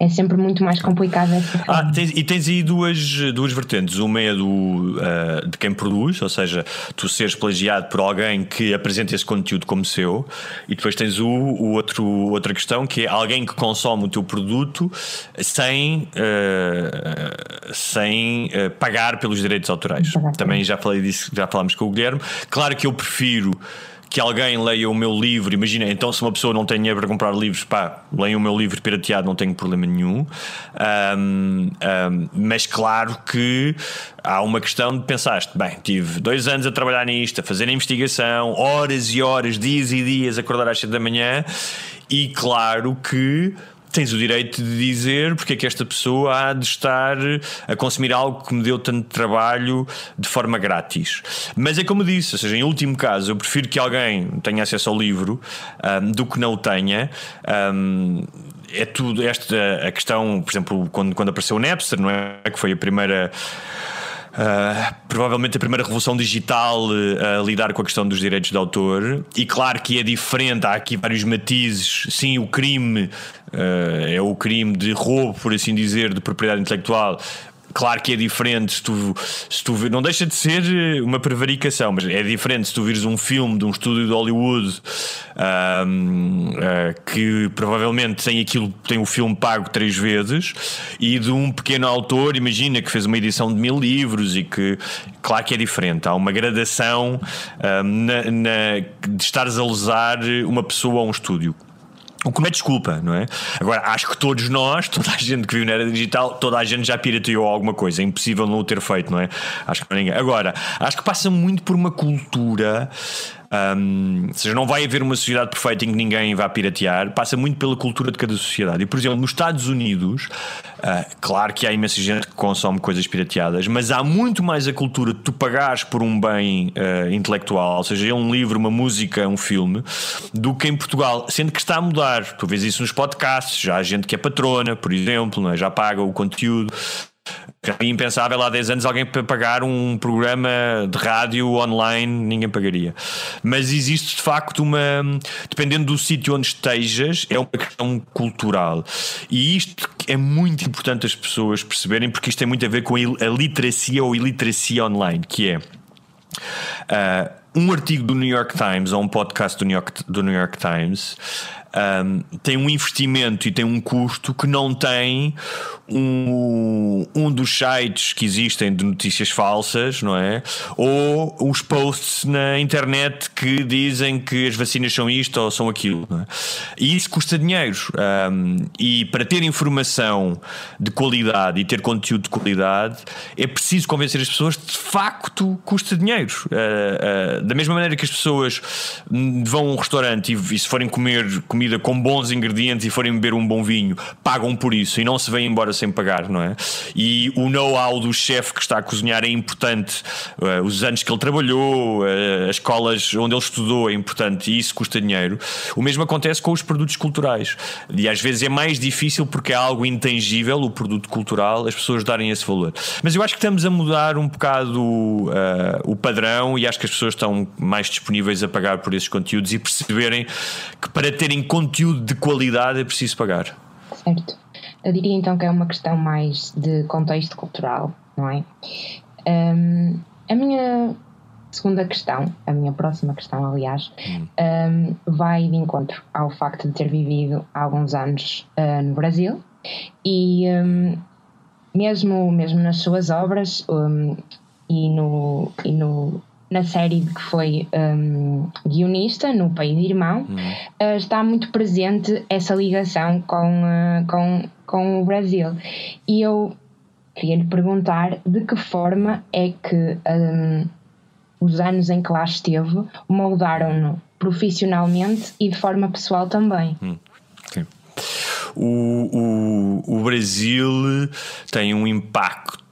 S9: é sempre muito mais complicado essa
S10: ah, tens, E tens aí duas, duas vertentes. Uma é do, uh, de quem produz, ou seja, tu seres plagiado por alguém que apresenta esse conteúdo como seu, e depois tens o, o outro, outra questão que é alguém que consome o teu produto sem, uh, sem uh, pagar pelos direitos autorais. Também já falei disso, já falámos com o Guilherme. Claro que eu prefiro que alguém leia o meu livro. Imagina, então se uma pessoa não tem dinheiro para comprar livros, pá, leia o meu livro pirateado, não tenho problema nenhum. Um, um, mas claro que há uma questão de pensaste, bem, tive dois anos a trabalhar nisto, a fazer a investigação, horas e horas, dias e dias, acordar às 7 da manhã, e claro que tens o direito de dizer porque é que esta pessoa há de estar a consumir algo que me deu tanto trabalho de forma grátis. Mas é como disse, ou seja, em último caso, eu prefiro que alguém tenha acesso ao livro um, do que não o tenha. Um, é tudo esta a questão, por exemplo, quando, quando apareceu o Napster, não é? Que foi a primeira Uh, provavelmente a primeira revolução digital uh, a lidar com a questão dos direitos de autor. E claro que é diferente, há aqui vários matizes. Sim, o crime uh, é o crime de roubo, por assim dizer, de propriedade intelectual claro que é diferente se tu, se tu não deixa de ser uma prevaricação, mas é diferente se tu vires um filme de um estúdio de Hollywood um, uh, ah, que provavelmente tem aquilo, tem o filme pago três vezes e de um pequeno autor, imagina que fez uma edição de mil livros e que, claro que é diferente, há uma gradação um, na, na, de estares a lesar uma pessoa a um estúdio. O que me é desculpa, não é? Agora, acho que todos nós, toda a gente que vive na era digital, toda a gente já pirateou alguma coisa. É impossível não o ter feito, não é? Acho que ninguém. Agora, acho que passa muito por uma cultura um, ou seja, não vai haver uma sociedade perfeita em que ninguém vá piratear, passa muito pela cultura de cada sociedade. E, por exemplo, nos Estados Unidos, uh, claro que há imensa gente que consome coisas pirateadas, mas há muito mais a cultura de tu pagares por um bem uh, intelectual, ou seja, um livro, uma música, um filme, do que em Portugal, sendo que está a mudar. Tu vês isso nos podcasts, já há gente que é patrona, por exemplo, é? já paga o conteúdo. É impensável há 10 anos alguém pagar um programa de rádio online, ninguém pagaria. Mas existe de facto uma. Dependendo do sítio onde estejas, é uma questão cultural. E isto é muito importante as pessoas perceberem, porque isto tem muito a ver com a literacia ou iliteracia online, que é. Uh, um artigo do New York Times ou um podcast do New York, do New York Times um, tem um investimento e tem um custo que não tem um, um dos sites que existem de notícias falsas, não é? Ou os posts na internet que dizem que as vacinas são isto ou são aquilo. É? E isso custa dinheiro. Um, e para ter informação de qualidade e ter conteúdo de qualidade é preciso convencer as pessoas de facto custa dinheiro. Uh, uh, da mesma maneira que as pessoas vão a um restaurante e, e se forem comer comida com bons ingredientes e forem beber um bom vinho, pagam por isso e não se vêm embora sem pagar, não é? E o know-how do chefe que está a cozinhar é importante, uh, os anos que ele trabalhou, uh, as escolas onde ele estudou é importante e isso custa dinheiro. O mesmo acontece com os produtos culturais. E às vezes é mais difícil porque é algo intangível, o produto cultural, as pessoas darem esse valor. Mas eu acho que estamos a mudar um bocado uh, o padrão e acho que as pessoas estão mais disponíveis a pagar por esses conteúdos e perceberem que para terem conteúdo de qualidade é preciso pagar.
S9: Certo. Eu diria então que é uma questão mais de contexto cultural, não é? Um, a minha segunda questão, a minha próxima questão, aliás, um, vai de encontro ao facto de ter vivido há alguns anos uh, no Brasil e um, mesmo, mesmo nas suas obras e, no, e no, na série que foi um, guionista no País Irmão, uhum. uh, está muito presente essa ligação com, uh, com, com o Brasil. E eu queria lhe perguntar de que forma é que um, os anos em que lá esteve moldaram-no profissionalmente e de forma pessoal também. Hum.
S10: O, o, o Brasil tem um impacto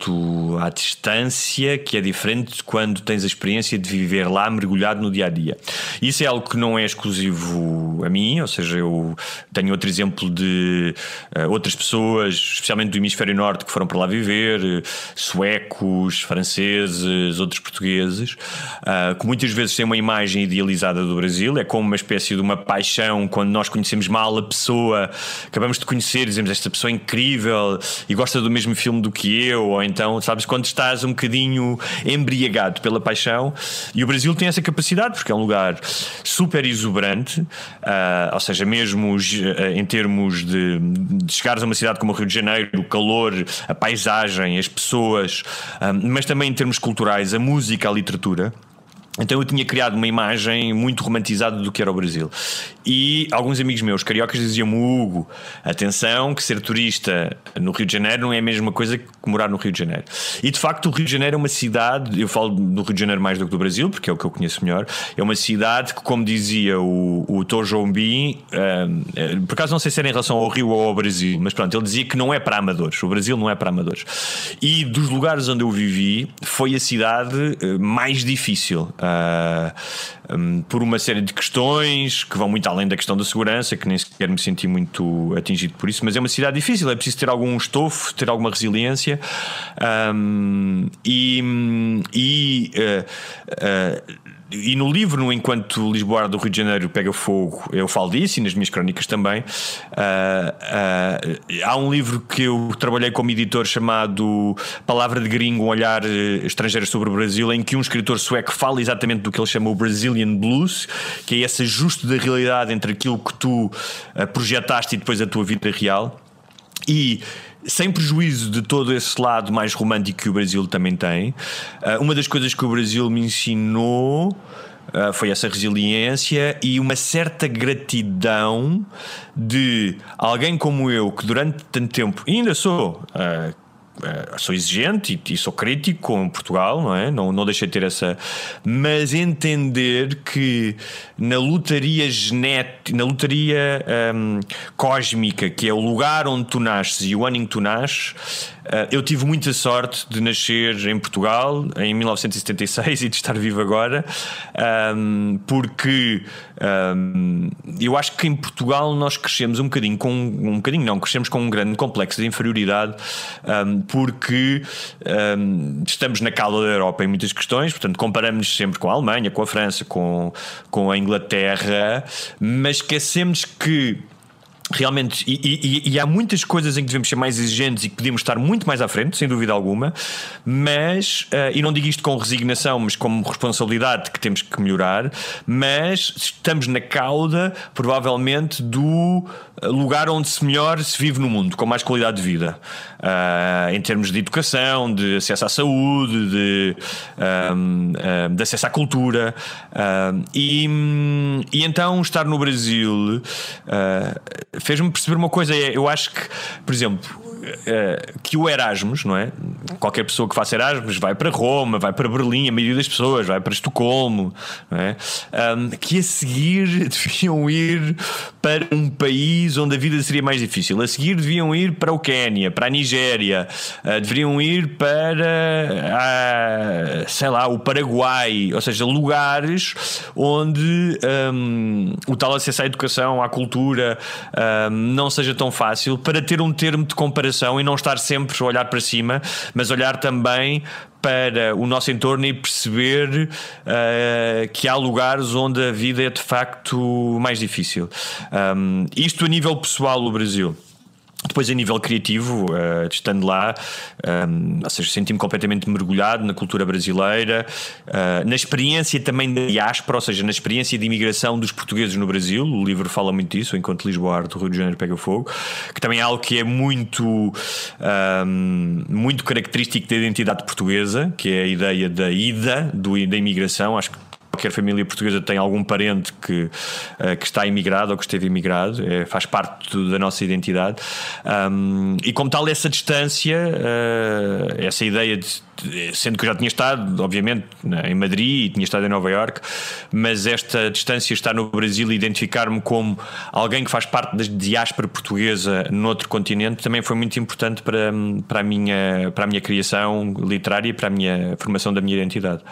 S10: à distância que é diferente quando tens a experiência de viver lá mergulhado no dia a dia. Isso é algo que não é exclusivo a mim, ou seja, eu tenho outro exemplo de uh, outras pessoas, especialmente do hemisfério norte, que foram para lá viver, uh, suecos, franceses, outros portugueses, uh, que muitas vezes têm uma imagem idealizada do Brasil, é como uma espécie de uma paixão quando nós conhecemos mal a pessoa, acabamos de conhecer, dizemos esta pessoa é incrível e gosta do mesmo filme do que eu, ou então, sabes, quando estás um bocadinho embriagado pela paixão, e o Brasil tem essa capacidade, porque é um lugar super exuberante, uh, ou seja, mesmo uh, em termos de, de chegares a uma cidade como o Rio de Janeiro, o calor, a paisagem, as pessoas, uh, mas também em termos culturais, a música, a literatura. Então eu tinha criado uma imagem muito romantizada do que era o Brasil. E alguns amigos meus cariocas diziam-me: Hugo, atenção, que ser turista no Rio de Janeiro não é a mesma coisa que morar no Rio de Janeiro. E de facto, o Rio de Janeiro é uma cidade, eu falo do Rio de Janeiro mais do que do Brasil, porque é o que eu conheço melhor, é uma cidade que, como dizia o, o Tojombi, um, por acaso não sei se era em relação ao Rio ou ao Brasil, mas pronto, ele dizia que não é para amadores. O Brasil não é para amadores. E dos lugares onde eu vivi, foi a cidade eh, mais difícil. Uh, um, por uma série de questões que vão muito além da questão da segurança, que nem sequer me senti muito atingido por isso, mas é uma cidade difícil, é preciso ter algum estofo, ter alguma resiliência. Um, e, e uh, uh, e no livro, no Enquanto Lisboa do Rio de Janeiro pega fogo, eu falo disso e nas minhas crónicas também. Uh, uh, há um livro que eu trabalhei como editor chamado Palavra de Gringo, um olhar uh, estrangeiro sobre o Brasil, em que um escritor sueco fala exatamente do que ele chama o Brazilian Blues, que é esse ajuste da realidade entre aquilo que tu projetaste e depois a tua vida real. E sem prejuízo de todo esse lado mais romântico que o Brasil também tem, uh, uma das coisas que o Brasil me ensinou uh, foi essa resiliência e uma certa gratidão de alguém como eu, que durante tanto tempo, ainda sou. Uh, sou exigente e, e, sou crítico com Portugal, não é? Não, não deixei de ter essa. Mas entender que na lotaria genética, na lotaria um, cósmica, que é o lugar onde tu nasces e o ano em que tu nasces, eu tive muita sorte de nascer em Portugal em 1976 e de estar vivo agora, um, porque um, eu acho que em Portugal nós crescemos um bocadinho com um bocadinho não, crescemos com um grande complexo de inferioridade porque um, estamos na cauda da Europa em muitas questões, portanto, comparamos sempre com a Alemanha, com a França, com, com a Inglaterra, mas esquecemos que realmente, e, e, e, há muitas coisas em que devemos ser mais exigentes e que podíamos estar muito mais à frente, sem dúvida alguma, mas, uh, e não digo isto com resignação, mas como responsabilidade que temos que melhorar, mas estamos na cauda, provavelmente, do lugar onde se melhor se vive no mundo, com mais qualidade de vida, uh, em termos de educação, de acesso à saúde, de, um, uh, de acesso à cultura. Uh, e, e, então estar no Brasil fez-me perceber uma coisa. É, eu acho que, por exemplo, uh, que o Erasmus, não é? Qualquer pessoa que faça Erasmus vai para Roma, vai para Berlim, a maioria das pessoas vai para Estocolmo, não é? Um, que a seguir deviam ir para um país onde a vida seria mais difícil. A seguir deviam ir para o Quénia, para a Nigéria, uh, deveriam ir para, uh, sei lá, o Paraguai, ou seja, lugares onde um, o tal acesso à educação, à cultura, um, não seja tão fácil, para ter um termo de comparação e não estar sempre a olhar para cima, mas olhar também para o nosso entorno e perceber uh, que há lugares onde a vida é de facto mais difícil. Um, isto a nível pessoal no Brasil. Depois, a nível criativo, uh, estando lá, um, ou seja, senti-me completamente mergulhado na cultura brasileira, uh, na experiência também da diáspora, ou seja, na experiência de imigração dos portugueses no Brasil. O livro fala muito disso, enquanto Lisboa, do Rio de Janeiro pega fogo, que também é algo que é muito, um, muito característico da identidade portuguesa, que é a ideia da ida, do, da imigração. Acho que qualquer família portuguesa tem algum parente que, uh, que está imigrado ou que esteve imigrado, é, faz parte da nossa identidade. Um, e como tal, essa distância, uh, essa ideia de sendo que eu já tinha estado, obviamente, em Madrid e tinha estado em Nova York, mas esta distância estar no Brasil e identificar-me como alguém que faz parte da diáspora portuguesa noutro continente também foi muito importante para, para, a, minha, para a minha criação literária e para a minha formação da minha identidade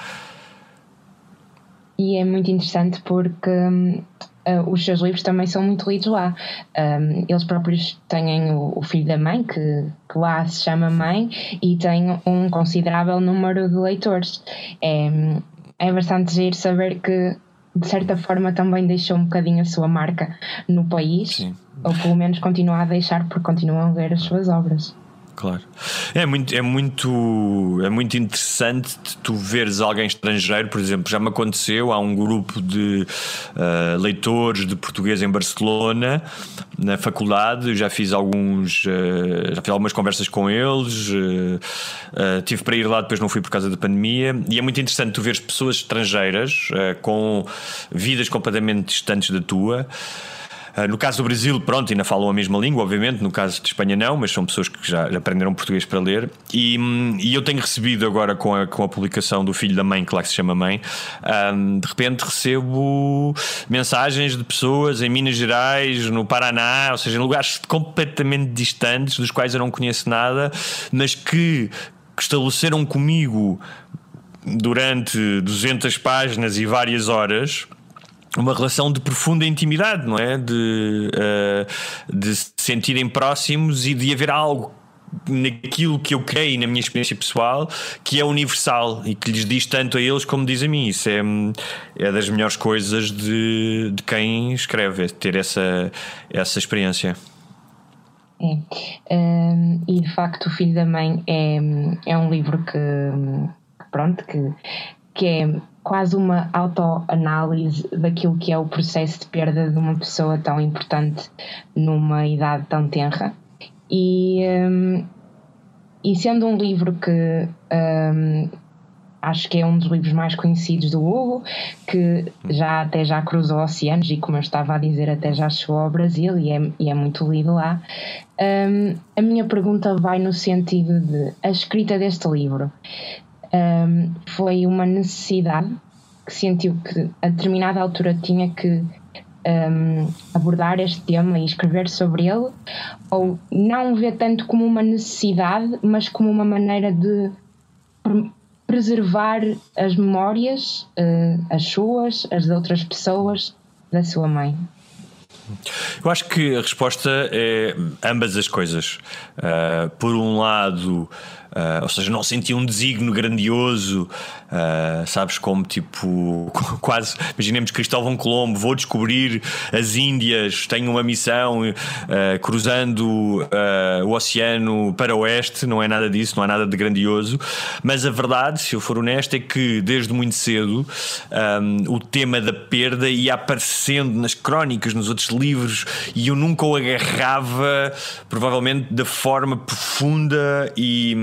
S9: e é muito interessante porque uh, os seus livros também são muito lidos lá. Um, eles próprios têm o, o, Filho da Mãe, que, que lá se chama Mãe, e tem um considerável número de leitores. É, é bastante giro saber que, de certa forma, também deixou um bocadinho a sua marca no país, Sim. ou pelo menos continua a deixar, porque continuam a ler as suas obras.
S10: Claro. É muito, é muito, é muito interessante tu veres alguém estrangeiro, por exemplo, já me aconteceu, há um grupo de uh, leitores de português em Barcelona, na faculdade, eu já fiz alguns, uh, já fiz algumas conversas com eles, uh, tive para ir lá, depois não fui por causa da pandemia, e é muito interessante tu veres pessoas estrangeiras com vidas completamente distantes da tua. Ah, no caso do Brasil, pronto, ainda falam a mesma língua, obviamente. No caso de Espanha, não, mas são pessoas que já aprenderam português para ler. E, e eu tenho recebido agora com a, com a publicação do Filho da Mãe, que lá que se chama Mãe, um, de repente recebo mensagens de pessoas em Minas Gerais, no Paraná, ou seja, em lugares completamente distantes, dos quais eu não conheço nada, mas que, que estabeleceram comigo durante 200 páginas e várias horas uma relação de profunda intimidade, não é? De, uh, de se sentirem próximos e de haver algo naquilo que eu creio na minha experiência pessoal, que é universal e que lhes diz tanto a eles como diz a mim. Isso é, é das melhores coisas de, de quem escreve, é ter essa, essa experiência.
S9: É. Um, e de facto, O Filho da Mãe é, é um livro que, pronto, que, que é quase uma autoanálise daquilo que é o processo de perda de uma pessoa tão importante numa idade tão tenra. E, um, e sendo um livro que um, acho que é um dos livros mais conhecidos do Hugo, que já até já cruzou oceanos e, como eu estava a dizer, até já chegou ao Brasil e é, e é muito lido lá. Um, a minha pergunta vai no sentido de a escrita deste livro um, foi uma necessidade que sentiu que a determinada altura tinha que um, abordar este tema e escrever sobre ele, ou não vê tanto como uma necessidade, mas como uma maneira de preservar as memórias, uh, as suas, as de outras pessoas, da sua mãe?
S10: Eu acho que a resposta é ambas as coisas. Uh, por um lado, Uh, ou seja, não senti um desígnio grandioso, uh, sabes, como tipo, quase, imaginemos Cristóvão Colombo, vou descobrir as Índias, tenho uma missão uh, cruzando o oceano para o oeste, não é nada disso, não há nada de grandioso, mas a verdade, se eu for honesto, é que desde muito cedo um, o tema da perda ia aparecendo nas crónicas, nos outros livros, e eu nunca o agarrava, provavelmente da forma profunda e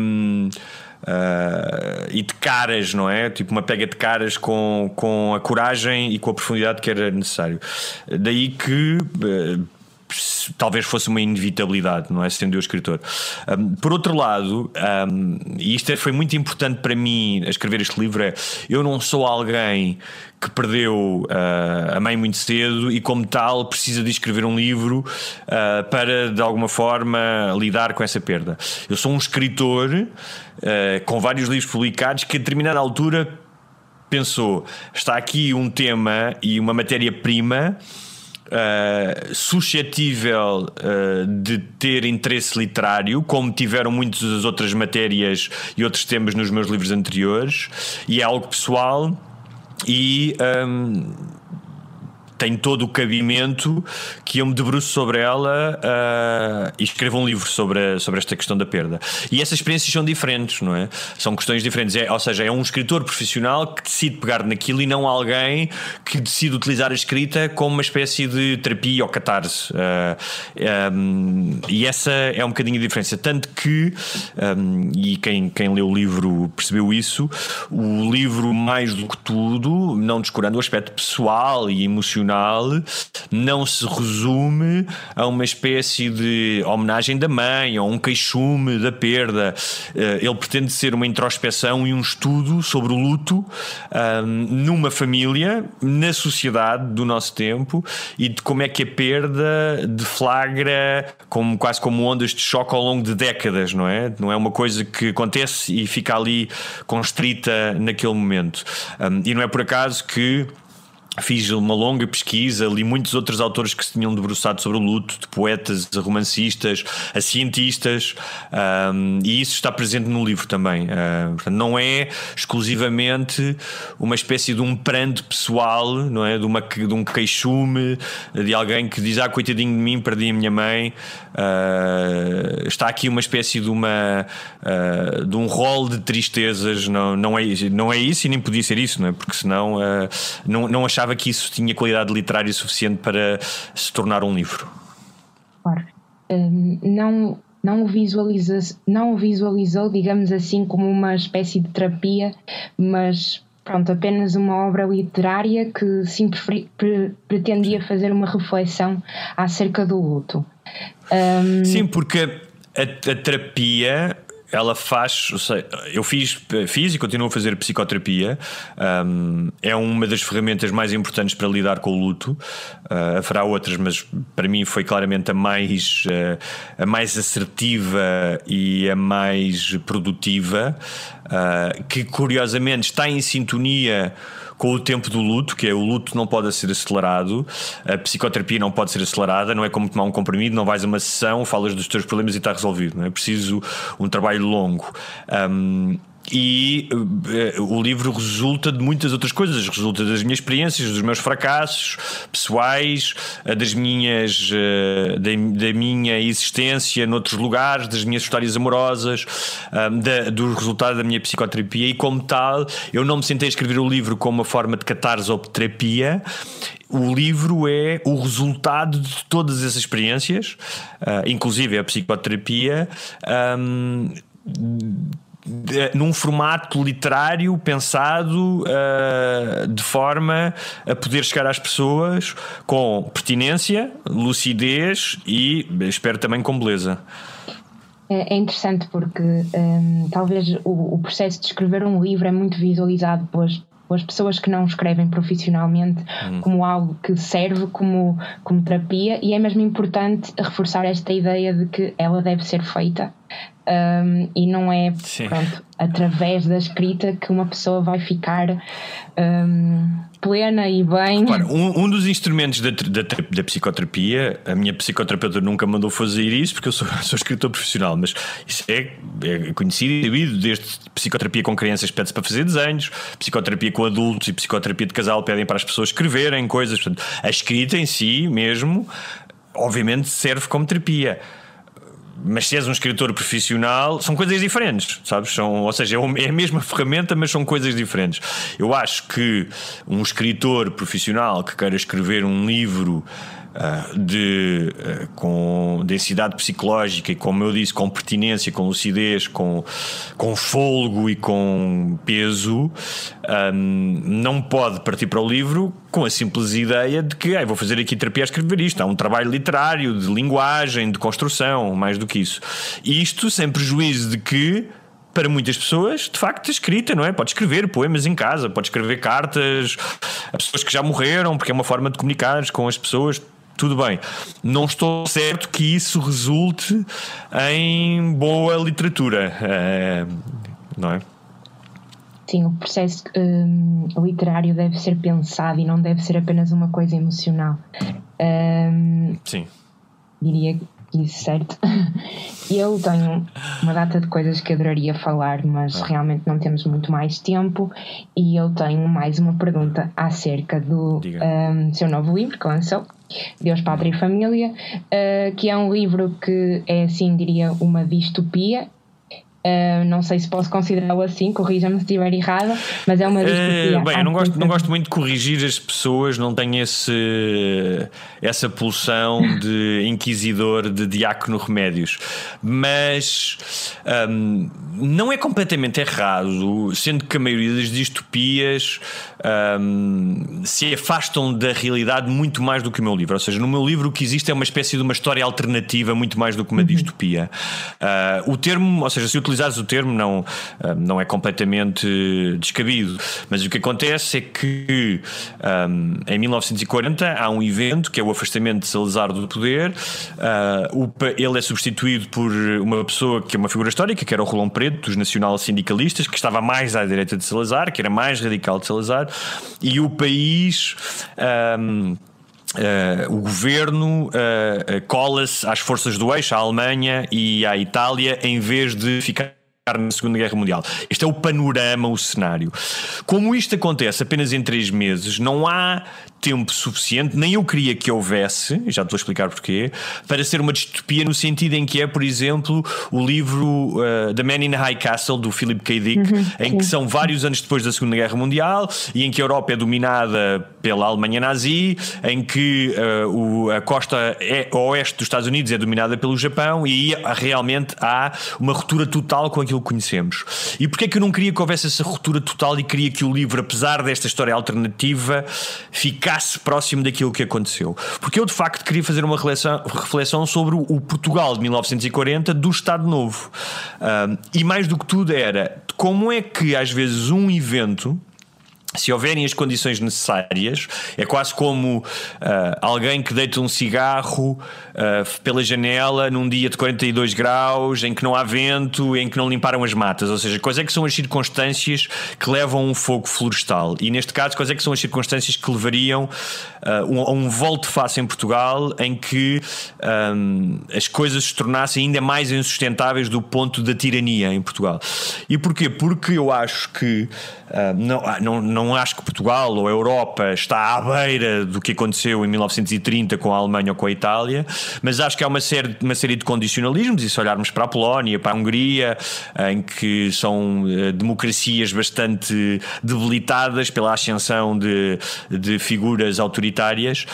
S10: Uh, e de caras, não é? Tipo uma pega de caras com, com a coragem e com a profundidade que era necessário. Daí que. Uh, talvez fosse uma inevitabilidade, não é? Sendo eu escritor. Um, por outro lado, um, e isto é, foi muito importante para mim a escrever este livro, é eu não sou alguém que perdeu uh, a mãe muito cedo e, como tal, precisa de escrever um livro uh, para, de alguma forma, lidar com essa perda. Eu sou um escritor uh, com vários livros publicados que, a determinada altura, pensou: está aqui um tema e uma matéria-prima. Uh, suscetível uh, de ter interesse literário, como tiveram muitas das outras matérias e outros temas nos meus livros anteriores, e é algo pessoal e um, tem todo o cabimento que eu me debruço sobre ela uh, e escrevo um livro sobre, a, sobre esta questão da perda. E essas experiências são diferentes, não é? São questões diferentes. É, ou seja, é um escritor profissional que decide pegar naquilo e não alguém que decide utilizar a escrita como uma espécie de terapia ou catarse. Uh, ah, um, e essa é um bocadinho a diferença. Tanto que, um, e quem, quem leu o livro percebeu isso, o livro, mais do que tudo, não descurando o aspecto pessoal e emocional não se resume a uma espécie de homenagem da mãe ou um queixume da perda. Eh, ele pretende ser uma introspeção e um estudo sobre o luto numa família, na sociedade do nosso tempo e de como é que a perda deflagra como, quase como ondas de choque ao longo de décadas, não é? Não é uma coisa que acontece e fica ali constrita naquele momento. e não é por acaso que Fiz uma longa pesquisa, li muitos outros autores que se tinham debruçado sobre o luto, de poetas, a romancistas, a cientistas, um, e isso está presente no livro também. Uh, portanto, não é exclusivamente uma espécie de um pranto pessoal, não é? De, uma, de um queixume, de alguém que diz: Ah, coitadinho de mim, perdi a minha mãe. Uh, está aqui uma espécie de, uma, uh, de um rol de tristezas, não, não, é, não é isso e nem podia ser isso, não é? Porque senão não, não achava achava que isso tinha qualidade literária suficiente para se tornar um livro?
S9: Claro. Um, não, não, o visualiza, não o visualizou, digamos assim, como uma espécie de terapia, mas pronto, apenas uma obra literária que sim pre, pretendia fazer uma reflexão acerca do luto.
S10: Um... Sim, porque a, a terapia ela faz, eu fiz, fiz e continuo a fazer psicoterapia. Um, é uma das ferramentas mais importantes para lidar com o luto. Uh, haverá outras, mas para mim foi claramente a mais, uh, a mais assertiva e a mais produtiva, uh, que curiosamente está em sintonia com o tempo do luto, que é o luto não pode ser acelerado, a psicoterapia não pode ser acelerada, não é como tomar um comprimido, não vais a uma sessão, falas dos teus problemas e está resolvido. Não é preciso um trabalho longo. Um, e uh, o livro resulta de muitas outras coisas, resulta das minhas experiências, dos meus fracassos pessoais, uh, das minhas uh, da, da, minha existência noutros lugares, das minhas histórias amorosas, da, do resultado da minha psicoterapia e como tal, eu não me sentei a escrever o livro como uma forma de catarse ou de terapia. O livro é o resultado de todas essas experiências, inclusive a psicoterapia. Um, num formato literário pensado uh, de forma a poder chegar às pessoas com pertinência, lucidez e espero também com beleza.
S9: É, é interessante porque um, talvez o, o, processo de escrever um livro é muito visualizado pelas, pelas pessoas que não escrevem profissionalmente hum. como algo que serve como, como terapia e é mesmo importante reforçar esta ideia de que ela deve ser feita um, e não é pronto, através da escrita que uma pessoa vai ficar um, plena e bem.
S10: Repara, um, um, dos instrumentos da, da, da, psicoterapia, a minha psicoterapeuta nunca mandou fazer isso porque eu sou, sou escritor profissional, mas isso é, é conhecido e sabido, desde psicoterapia com crianças pede-se para fazer desenhos, psicoterapia com adultos e psicoterapia de casal pedem para as pessoas escreverem coisas. Portanto, a escrita em si mesmo, obviamente, serve como terapia mas se és um escritor profissional, são coisas diferentes, sabes? São, ou seja, é, é a mesma ferramenta, mas são coisas diferentes. Eu acho que um escritor profissional que queira escrever um livro uh, de, uh, com densidade psicológica e, como eu disse, com pertinência, com lucidez, com, com folgo e com peso, um, não pode partir para o livro com a simples ideia de que ah, vou fazer aqui terapia a escrever isto. Há um trabalho literário, de linguagem, de construção, mais do que isso. Isto sem prejuízo de que para muitas pessoas, de facto, escrita, não é? Pode escrever poemas em casa, pode escrever cartas a pessoas que já morreram, porque é uma forma de comunicar com as pessoas tudo bem. Não estou certo que isso resulte em boa literatura, eh, não é?
S9: Sim, o processo um, literário deve ser pensado e não deve ser apenas uma coisa emocional. Um,
S10: Sim.
S9: Diria isso, certo? Eu tenho uma data de coisas que adoraria falar, mas ah. realmente não temos muito mais tempo. E eu tenho mais uma pergunta acerca do um, seu novo livro que lançou, Deus, Pátria e Família, uh, que é um livro que é, assim, diria, uma distopia Uh, não sei se posso considerá-lo assim, corrija-me se estiver errada, mas é uma distopia.
S10: Uh, bem, eu não gosto, não gosto muito de corrigir as pessoas, não tenho esse, essa pulsão de inquisidor, de diácono remédios, mas um, não é completamente errado, sendo que a maioria das distopias um, se afastam da realidade muito mais do que o meu livro. Ou seja, no meu livro o que existe é uma espécie de uma história alternativa muito mais do que uma uhum. distopia. Uh, o termo, ou seja, se utilizares o termo, não, ah, não é completamente descabido. Mas o que acontece é que um, em 1940 há um evento que é o afastamento de Salazar do poder. Uh, ele é substituído por uma pessoa que é uma figura histórica, que era o Rolão Preto, dos nacional-sindicalistas, que estava mais à direita de Salazar, que era mais radical de Salazar, e o país. Um, Uh, o governo uh, cola-se às forças do eixo, à Alemanha e à Itália, em vez de ficar na Segunda Guerra Mundial. Este é o panorama, o cenário. Como isto acontece apenas em três meses, não há tempo suficiente, nem eu queria que houvesse, já te vou explicar porquê, para ser uma distopia no sentido em que é, por exemplo, o livro uh, The Man in the High Castle, do Philip K. Dick, uhum, em que são vários anos depois da Segunda Guerra Mundial e em que a Europa é dominada pela Alemanha nazi, em que uh, o, a costa é, oeste dos Estados Unidos é dominada pelo Japão e aí realmente há uma ruptura total com aquilo que conhecemos. E porquê é que eu não queria que houvesse essa ruptura total e queria que o livro, apesar desta história alternativa, ficasse ficasse próximo daquilo que aconteceu. Porque eu de facto queria fazer uma reflexão, sobre o Portugal de 1940 do Estado Novo. Um, e mais do que tudo era como é que às vezes um evento se houverem as condições necessárias, é quase como uh, alguém que deita um cigarro uh, pela janela num dia de 42 graus, em que não há vento, em que não limparam as matas. Ou seja, quais é que são as circunstâncias que levam a um fogo florestal? E neste caso, quais é que são as circunstâncias que levariam uh, um, a um volte-face em Portugal em que um, as coisas se tornassem ainda mais insustentáveis do ponto da tirania em Portugal? E porquê? Porque eu acho que não, não, não não acho que Portugal ou a Europa está à beira do que aconteceu em 1930 com a Alemanha ou com a Itália, mas acho que há uma série, uma série de condicionalismos, e se olharmos para a Polónia, para a Hungria, em que são uh, democracias bastante debilitadas pela ascensão de, de figuras autoritárias,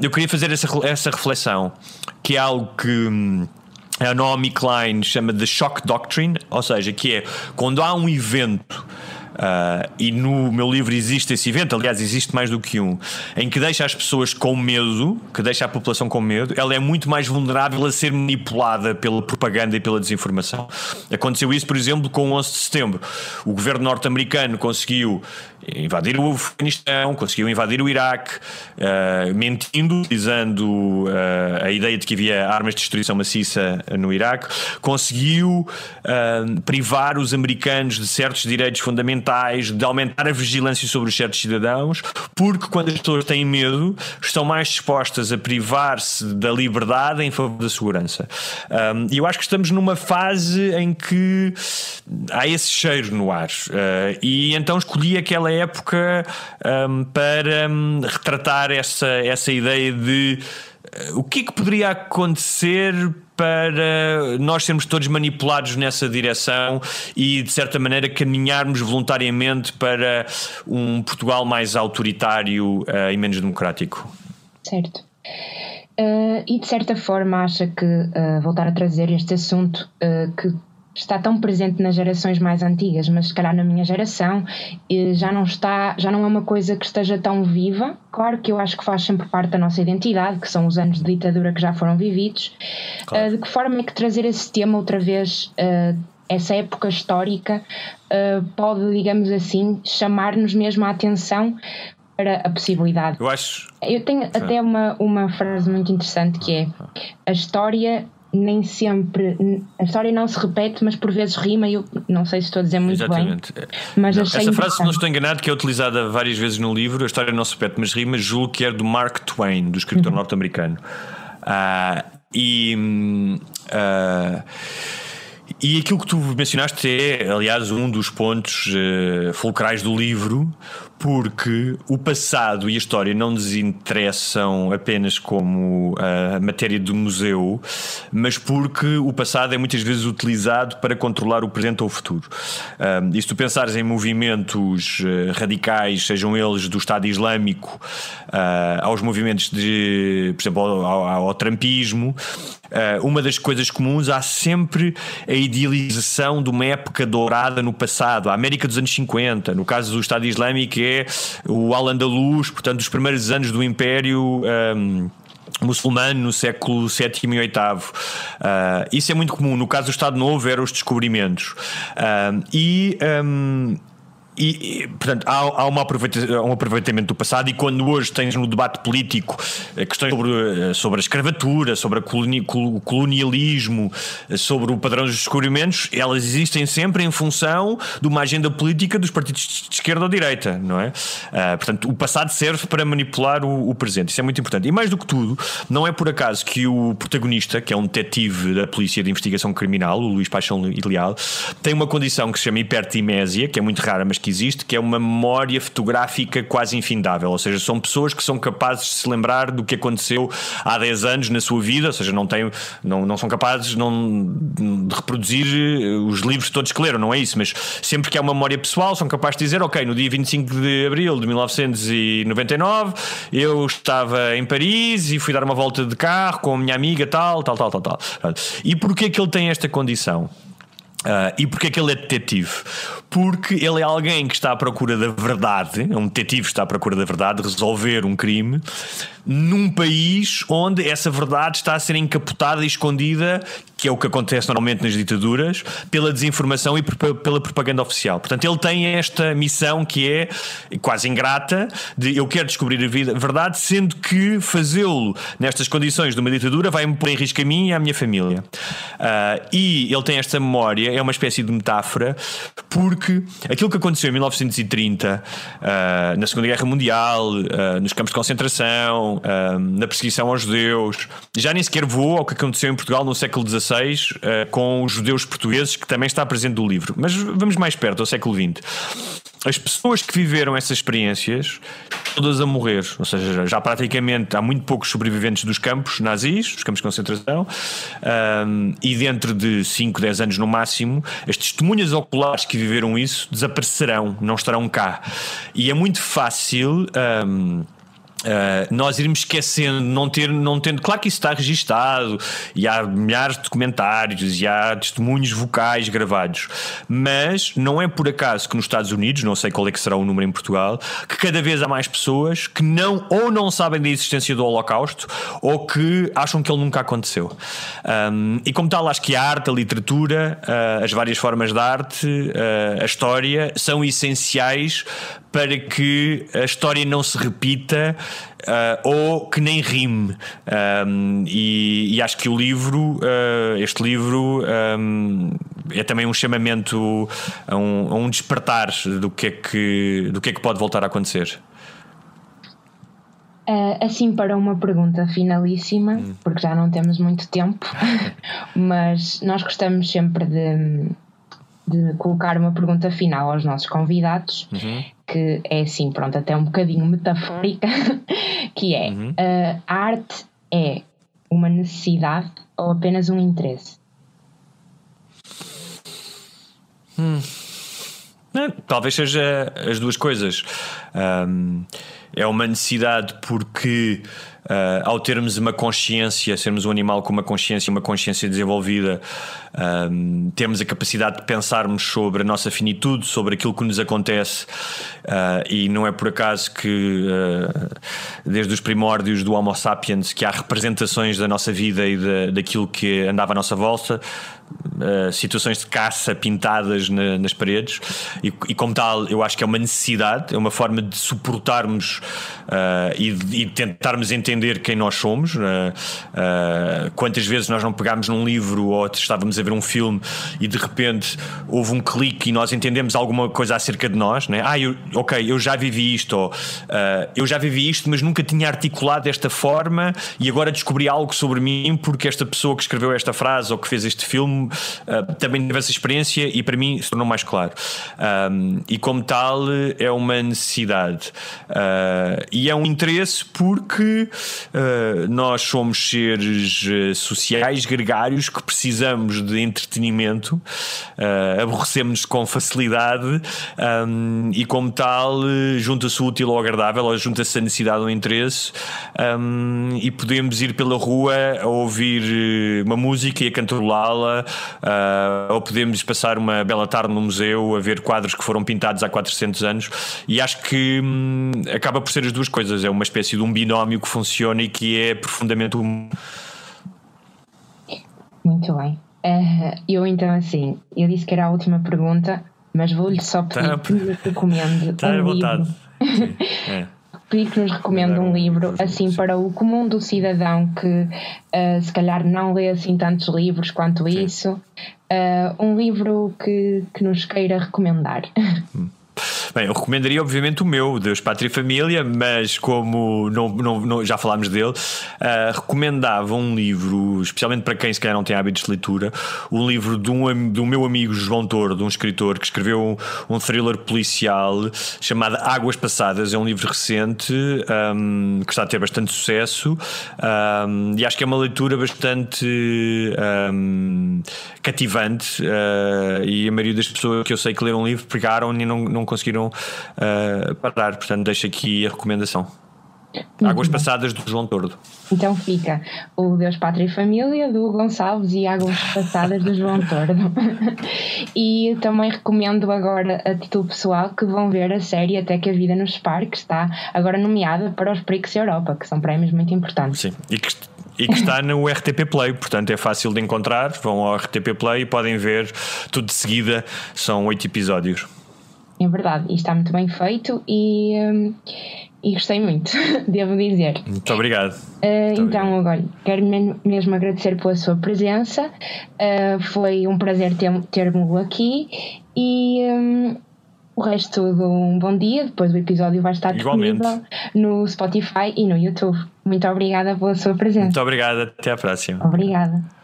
S10: eu queria fazer essa, essa reflexão, que é algo que. Hum, a Naomi Klein chama de shock doctrine, ou seja, que é quando há um evento Uh, e no meu livro existe esse evento, aliás, existe mais do que um, em que deixa as pessoas com medo, que deixa a população com medo, ela é muito mais vulnerável a ser manipulada pela propaganda e pela desinformação. Aconteceu isso, por exemplo, com o 11 de setembro. O governo norte-americano conseguiu invadir o Afeganistão, conseguiu invadir o Iraque, uh, mentindo, utilizando uh, a ideia de que havia armas de destruição maciça no Iraque, conseguiu uh, privar os americanos de certos direitos fundamentais, de aumentar a vigilância sobre os certos cidadãos, porque quando as pessoas têm medo, estão mais dispostas a privar-se da liberdade em favor da segurança. E eu acho que estamos numa fase em que há esse cheiro no ar. e então escolhi aquela época um, para um, retratar essa, essa ideia de uh, o que é que poderia acontecer para nós sermos todos manipulados nessa direção e, de certa maneira, caminharmos voluntariamente para um Portugal mais autoritário uh, e menos democrático.
S9: Certo. Uh, e de certa forma acha que uh, voltar a trazer este assunto uh, que está tão presente nas gerações mais antigas, mas se calhar na minha geração já não está, já não é uma coisa que esteja tão viva. Claro que eu acho que faz sempre parte da nossa identidade, que são os anos de ditadura que já foram vividos. Claro. Uh, de que forma é que trazer esse tema outra vez, uh, essa época histórica, pode, digamos assim, chamar-nos mesmo a atenção para a possibilidade.
S10: Eu acho.
S9: Eu tenho Sim. até uma, uma frase muito interessante que é a história nem sempre a história não se repete, mas por vezes rima e eu não sei se estou a dizer muito Exatamente. bem. Mas
S10: não, essa frase, se não estou enganado, que é utilizada várias vezes no livro, a história não se repete, mas rima, julgo que é do Mark Twain, do escritor uhum. norte-americano. Uh, e uh, e aquilo que tu mencionaste é, aliás, um dos pontos uh, fulcrais do livro, porque o passado e a história não nos interessam apenas como a matéria do museu, mas porque o passado é muitas vezes utilizado para controlar o presente ou o futuro. Um, e se tu pensares em movimentos uh, radicais, sejam eles do Estado Islâmico, uh, aos movimentos de, por exemplo, ao, ao, ao uh, uma das coisas comuns há sempre a idealização de uma época dourada no passado, a América dos anos 50, no caso do Estado Islâmico é o Al-Andalus, portanto, os primeiros anos do Império. Um, muçulmano no século VII e VIII. Uh, isso é muito comum. No caso do Estado Novo, eram os descobrimentos. Uh, e. Um, e, portanto, há, há um aproveitamento do passado, e quando hoje tens no debate político eh, questões sobre, eh, sobre a escravatura, sobre o colonialismo, eh, sobre o padrão dos descobrimentos, elas existem sempre em função de uma agenda política dos partidos de esquerda ou direita, não é? Uh, portanto, o passado serve para manipular o, o, presente, isso é muito importante. E mais do que tudo, não é por acaso que o protagonista, que é um detetive da Polícia de Investigação Criminal, o Luís Paixão Leal, tem uma condição que se chama hipertimésia, que é muito rara, mas que existe, que é uma memória fotográfica quase infindável. Ou seja, são pessoas que são capazes de se lembrar do que aconteceu há 10 anos na sua vida, ou seja, não, têm, não, não são capazes não, de reproduzir eh, os livros todos que leram, não é isso, mas sempre que há uma memória pessoal, são capazes de dizer, ok, no dia 25 de abril de 1999 eu estava em Paris e fui dar uma volta de carro com a minha amiga, tal, tal, tal, tal, tal. E porquê que ele tem esta condição? Uh, e porquê é que ele é detetive? Porque ele é alguém que está à procura da verdade, é um detetive que está à procura da verdade, resolver um crime, num país onde essa verdade está a ser encapotada e escondida, que é o que acontece normalmente nas ditaduras, pela desinformação e pela propaganda oficial. Portanto, ele tem esta missão que é quase ingrata de eu quero descobrir a verdade, sendo que fazê-lo nestas condições de uma ditadura vai-me pôr em risco a mim e à minha família. Uh, e ele tem esta memória, é uma espécie de metáfora, porque aquilo que aconteceu em 1930, uh, na Segunda Guerra Mundial, uh, nos campos de concentração, na perseguição aos judeus, já nem sequer voou ao que aconteceu em Portugal no século XVI com os judeus portugueses, que também está presente no livro. Mas vamos mais perto, ao século XX as pessoas que viveram essas experiências, todas a morrer, ou seja, já praticamente há muito poucos sobreviventes dos campos nazis, dos campos de concentração, um, e dentro de 5, 10 anos no máximo, as testemunhas oculares que viveram isso desaparecerão, não estarão cá. E é muito fácil. Um, Uh, nós irmos esquecendo, não, ter, não tendo. Claro que isso está registado e há milhares de documentários e há testemunhos vocais gravados, mas não é por acaso que nos Estados Unidos, não sei qual é que será o número em Portugal, que cada vez há mais pessoas que não ou não sabem da existência do Holocausto ou que acham que ele nunca aconteceu. Um, e como tal, acho que a arte, a literatura, uh, as várias formas de arte, uh, a história são essenciais para que a história não se repita uh, ou que nem rime. Um, e, e, acho que o livro, uh, este livro, um, é também um chamamento a um, a um, despertar do que, é que, do que é que pode voltar a acontecer.
S9: Assim, para uma pergunta finalíssima, hum. porque já não temos muito tempo, mas nós gostamos sempre de, de colocar uma pergunta final aos nossos convidados, uhum que é assim, pronto, até um bocadinho metafórica, que é uhum. uh, a arte é uma necessidade ou apenas um interesse?
S10: Hum. Não, talvez seja as duas coisas. Um, é uma necessidade porque Uh, ao termos uma consciência, sermos um animal com uma consciência, uma consciência desenvolvida, um, temos a capacidade de pensarmos sobre a nossa finitude, sobre aquilo que nos acontece, uh, e não é por acaso que, uh, desde os primórdios do Homo sapiens, que há representações da nossa vida e de, daquilo que andava à nossa volta. Uh, situações de caça pintadas na, nas paredes, e, e, como tal, eu acho que é uma necessidade, é uma forma de suportarmos uh, e, de, e tentarmos entender quem nós somos. Uh, quantas vezes nós não pegámos num livro ou estávamos a ver um filme e de repente houve um clique e nós entendemos alguma coisa acerca de nós, né? ah, eu, ok, eu já vivi isto, ou eu já vivi isto, mas nunca tinha articulado desta forma e agora descobri algo sobre mim porque esta pessoa que escreveu esta frase ou que fez este filme uh, também teve essa experiência e para mim se tornou mais claro. Um, e como tal, é uma necessidade. Uh, e é um interesse porque uh, nós somos seres sociais, gregários, que precisamos de entretenimento, aborrecemos-nos com facilidade um, e, como tal, junta-se o útil ao agradável, ou junta-se a necessidade ou interesse, um, e podemos ir pela rua a ouvir uma música e a cantarolá-la uh, ou podemos passar uma bela tarde no museu a ver quadros que foram pintados há 400 anos e acho que hum, acaba por ser as duas coisas, é uma espécie de um binómio que funciona e que é profundamente humano.
S9: Muito bem. Uh, eu então assim, eu disse que era a última pergunta, mas vou-lhe só pedir tá, que me recomende tá um livro. é pedir que nos recomende um livro assim para o comum do cidadão que uh, se calhar não lê assim tantos livros quanto isso, uh, um livro que, que nos queira recomendar. Hum.
S10: Bem, eu recomendaria obviamente o meu, Deus, Pátria e Família, mas como não, não, não já falámos dele, uh, recomendava um livro, especialmente para quem se calhar não tem hábitos de leitura, um livro de um, do meu amigo João Toro, de um escritor que escreveu um, um thriller policial chamado Águas Passadas. É um livro recente um, que está a ter bastante sucesso um, e acho que é uma leitura bastante cativante. Uh, e a maioria das pessoas que eu sei que leram um livro pegaram e não, não conseguiram uh, parar. Portanto, deixo aqui a recomendação. Águas Passadas do João Tordo.
S9: Então fica o Deus, Pátria e Família do Gonçalves e Águas Passadas do João Tordo. e também recomendo agora a título pessoal que vão ver a série Até que a Vida nos Separe, que está agora nomeada para os Prix Europa, que são prémios muito importantes.
S10: Sim, e que, e que está no RTP Play, portanto é fácil de encontrar. Vão ao RTP Play e podem ver tudo de seguida. São oito episódios.
S9: É verdade, e está muito bem feito e, hum, e gostei muito, devo dizer.
S10: Muito obrigado.
S9: Uh, muito então, obrigado. agora, quero mesmo agradecer pela sua presença. Uh, foi um prazer ter-me aqui e um, o resto de um bom dia. Depois o episódio vai estar
S10: Igualmente.
S9: disponível no Spotify e no YouTube. Muito obrigada pela sua presença.
S10: Muito obrigada, até à próxima.
S9: Obrigada.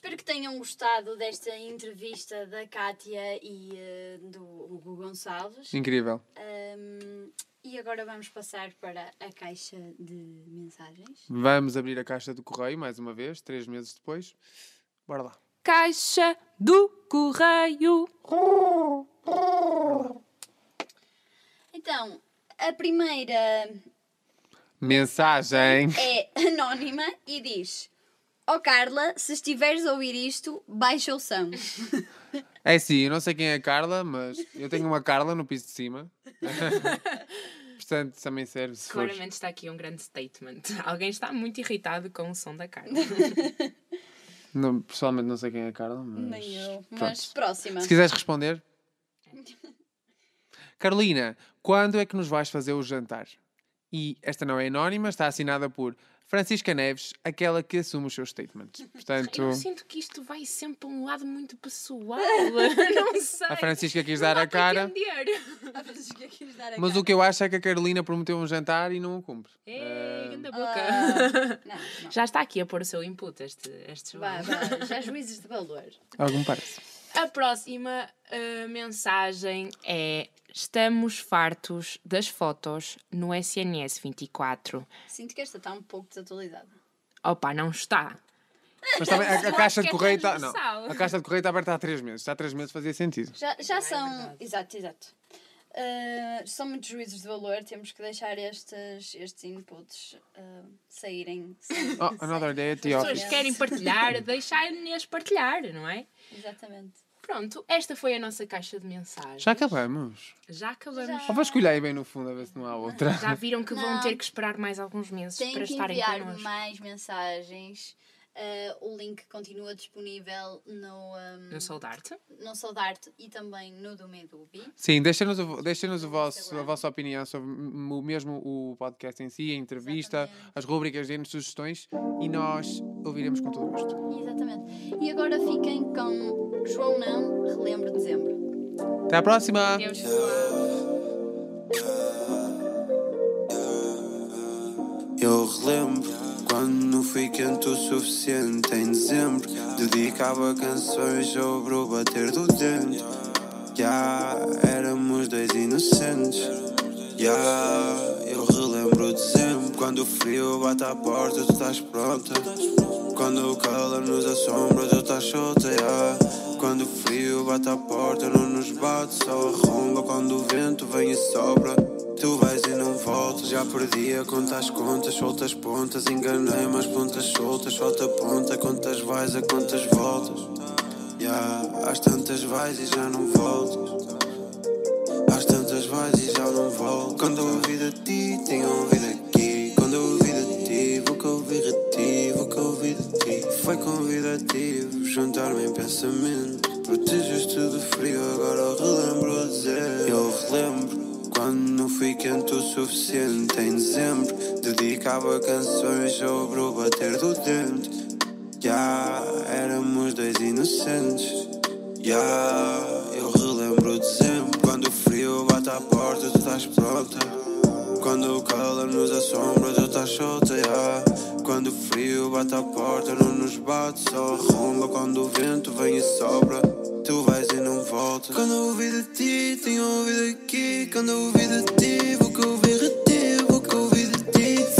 S1: Espero que tenham gostado desta entrevista da Kátia e uh, do Hugo Gonçalves.
S3: Incrível.
S1: Um, e agora vamos passar para a caixa de mensagens.
S3: Vamos abrir a caixa do correio mais uma vez, três meses depois. Bora lá.
S2: Caixa do correio.
S1: Então, a primeira
S3: mensagem
S1: é anónima e diz: oh Carla, se estiveres a ouvir isto, baixa o som.
S3: É sim, eu não sei quem é a Carla, mas eu tenho uma Carla no piso de cima. Portanto, também serve se
S2: Claramente for. está aqui um grande statement. Alguém está muito irritado com o som da Carla.
S3: Não, pessoalmente não sei quem é a Carla, mas.
S1: Nem eu. Mas próxima.
S3: Se quiseres responder. Carolina, quando é que nos vais fazer o jantar? E esta não é anónima, está assinada por Francisca Neves, aquela que assume os seus statements. Portanto,
S2: eu sinto que isto vai sempre para um lado muito pessoal. não sei.
S3: A Francisca quis dar a cara.
S1: A Francisca quis dar a
S3: Mas
S1: cara.
S3: o que eu acho é que a Carolina prometeu um jantar e não o cumpre.
S2: Ei,
S3: uh...
S2: boca.
S1: Uh, não, não.
S2: Já está aqui a pôr o seu input, este, este
S1: vai, vai. Já juízes de valor.
S3: Algum parece.
S2: A próxima uh, mensagem é Estamos fartos das fotos no SNS 24.
S1: Sinto que esta está um pouco desatualizada.
S2: Opa, não está.
S3: Mas também a, a caixa de correio está. Não, a caixa de correio está aberta há 3 meses. Já há 3 meses fazia sentido.
S1: Já, já é são. É exato, exato. Uh, são muitos juízos de valor, temos que deixar estes, estes inputs uh, saírem.
S3: Oh, another day at the
S2: As
S3: office.
S2: pessoas querem partilhar, deixarem-nas partilhar, não é?
S1: Exatamente.
S2: Pronto, esta foi a nossa caixa de mensagens.
S3: Já acabamos.
S2: Já acabamos. Já.
S3: Ou vasculhar aí bem no fundo a ver se não há outra.
S2: Já viram que não. vão ter que esperar mais alguns meses
S1: Tem
S2: para
S1: que
S2: estarem
S1: enviar
S2: connosco.
S1: mais mensagens. Uh, o link continua disponível no, um,
S2: no Soldarte.
S1: No Soldarte e também no do Medubi.
S3: Sim, deixem-nos deixem o vosso, a vossa opinião sobre o mesmo o podcast em si, a entrevista, Exatamente. as rubricas, deem-nos sugestões e nós ouviremos com todo o gosto.
S1: Exatamente. E agora fiquem com João Não, relembro dezembro.
S3: Até à próxima!
S2: Deus.
S11: Eu relembro quando não fui quente o suficiente em dezembro Dedicava canções sobre o bater do dente Já éramos dois inocentes Já eu relembro dezembro Quando o frio bate à porta tu estás pronta Quando o calor nos assombra tu estás solta yeah. Bate à porta não nos bate Só arromba quando o vento vem e sobra Tu vais e não voltas, já perdi a conta as contas, soltas pontas, enganei mais pontas soltas, solta ponta, quantas vais a quantas voltas. Yeah, às tantas vais e já não voltas. Às tantas vais e já não voltas. Quando ouvi de ti, tenho ouvido aqui. Quando ouvi de ti, vou que ouvir de ti, vou que ouvir de ti. Foi convidativo, juntar-me em pensamento. Proteges-te do frio, agora eu relembro dizer. Eu relembro. Quando não fui quente o suficiente em dezembro Dedicava canções sobre o bater do dente Já éramos dois inocentes Já eu relembro dezembro Quando o frio bate à porta tu estás pronta quando cala nos assombra, tu estás solta, yeah. Quando o frio bate à porta, não nos bate, só arromba. Quando o vento vem e sobra, tu vais e não volta. Quando ouvi de ti, tenho ouvido aqui. Quando ouvi de ti, vou que ouvir de ti, vou que ouvir de ti.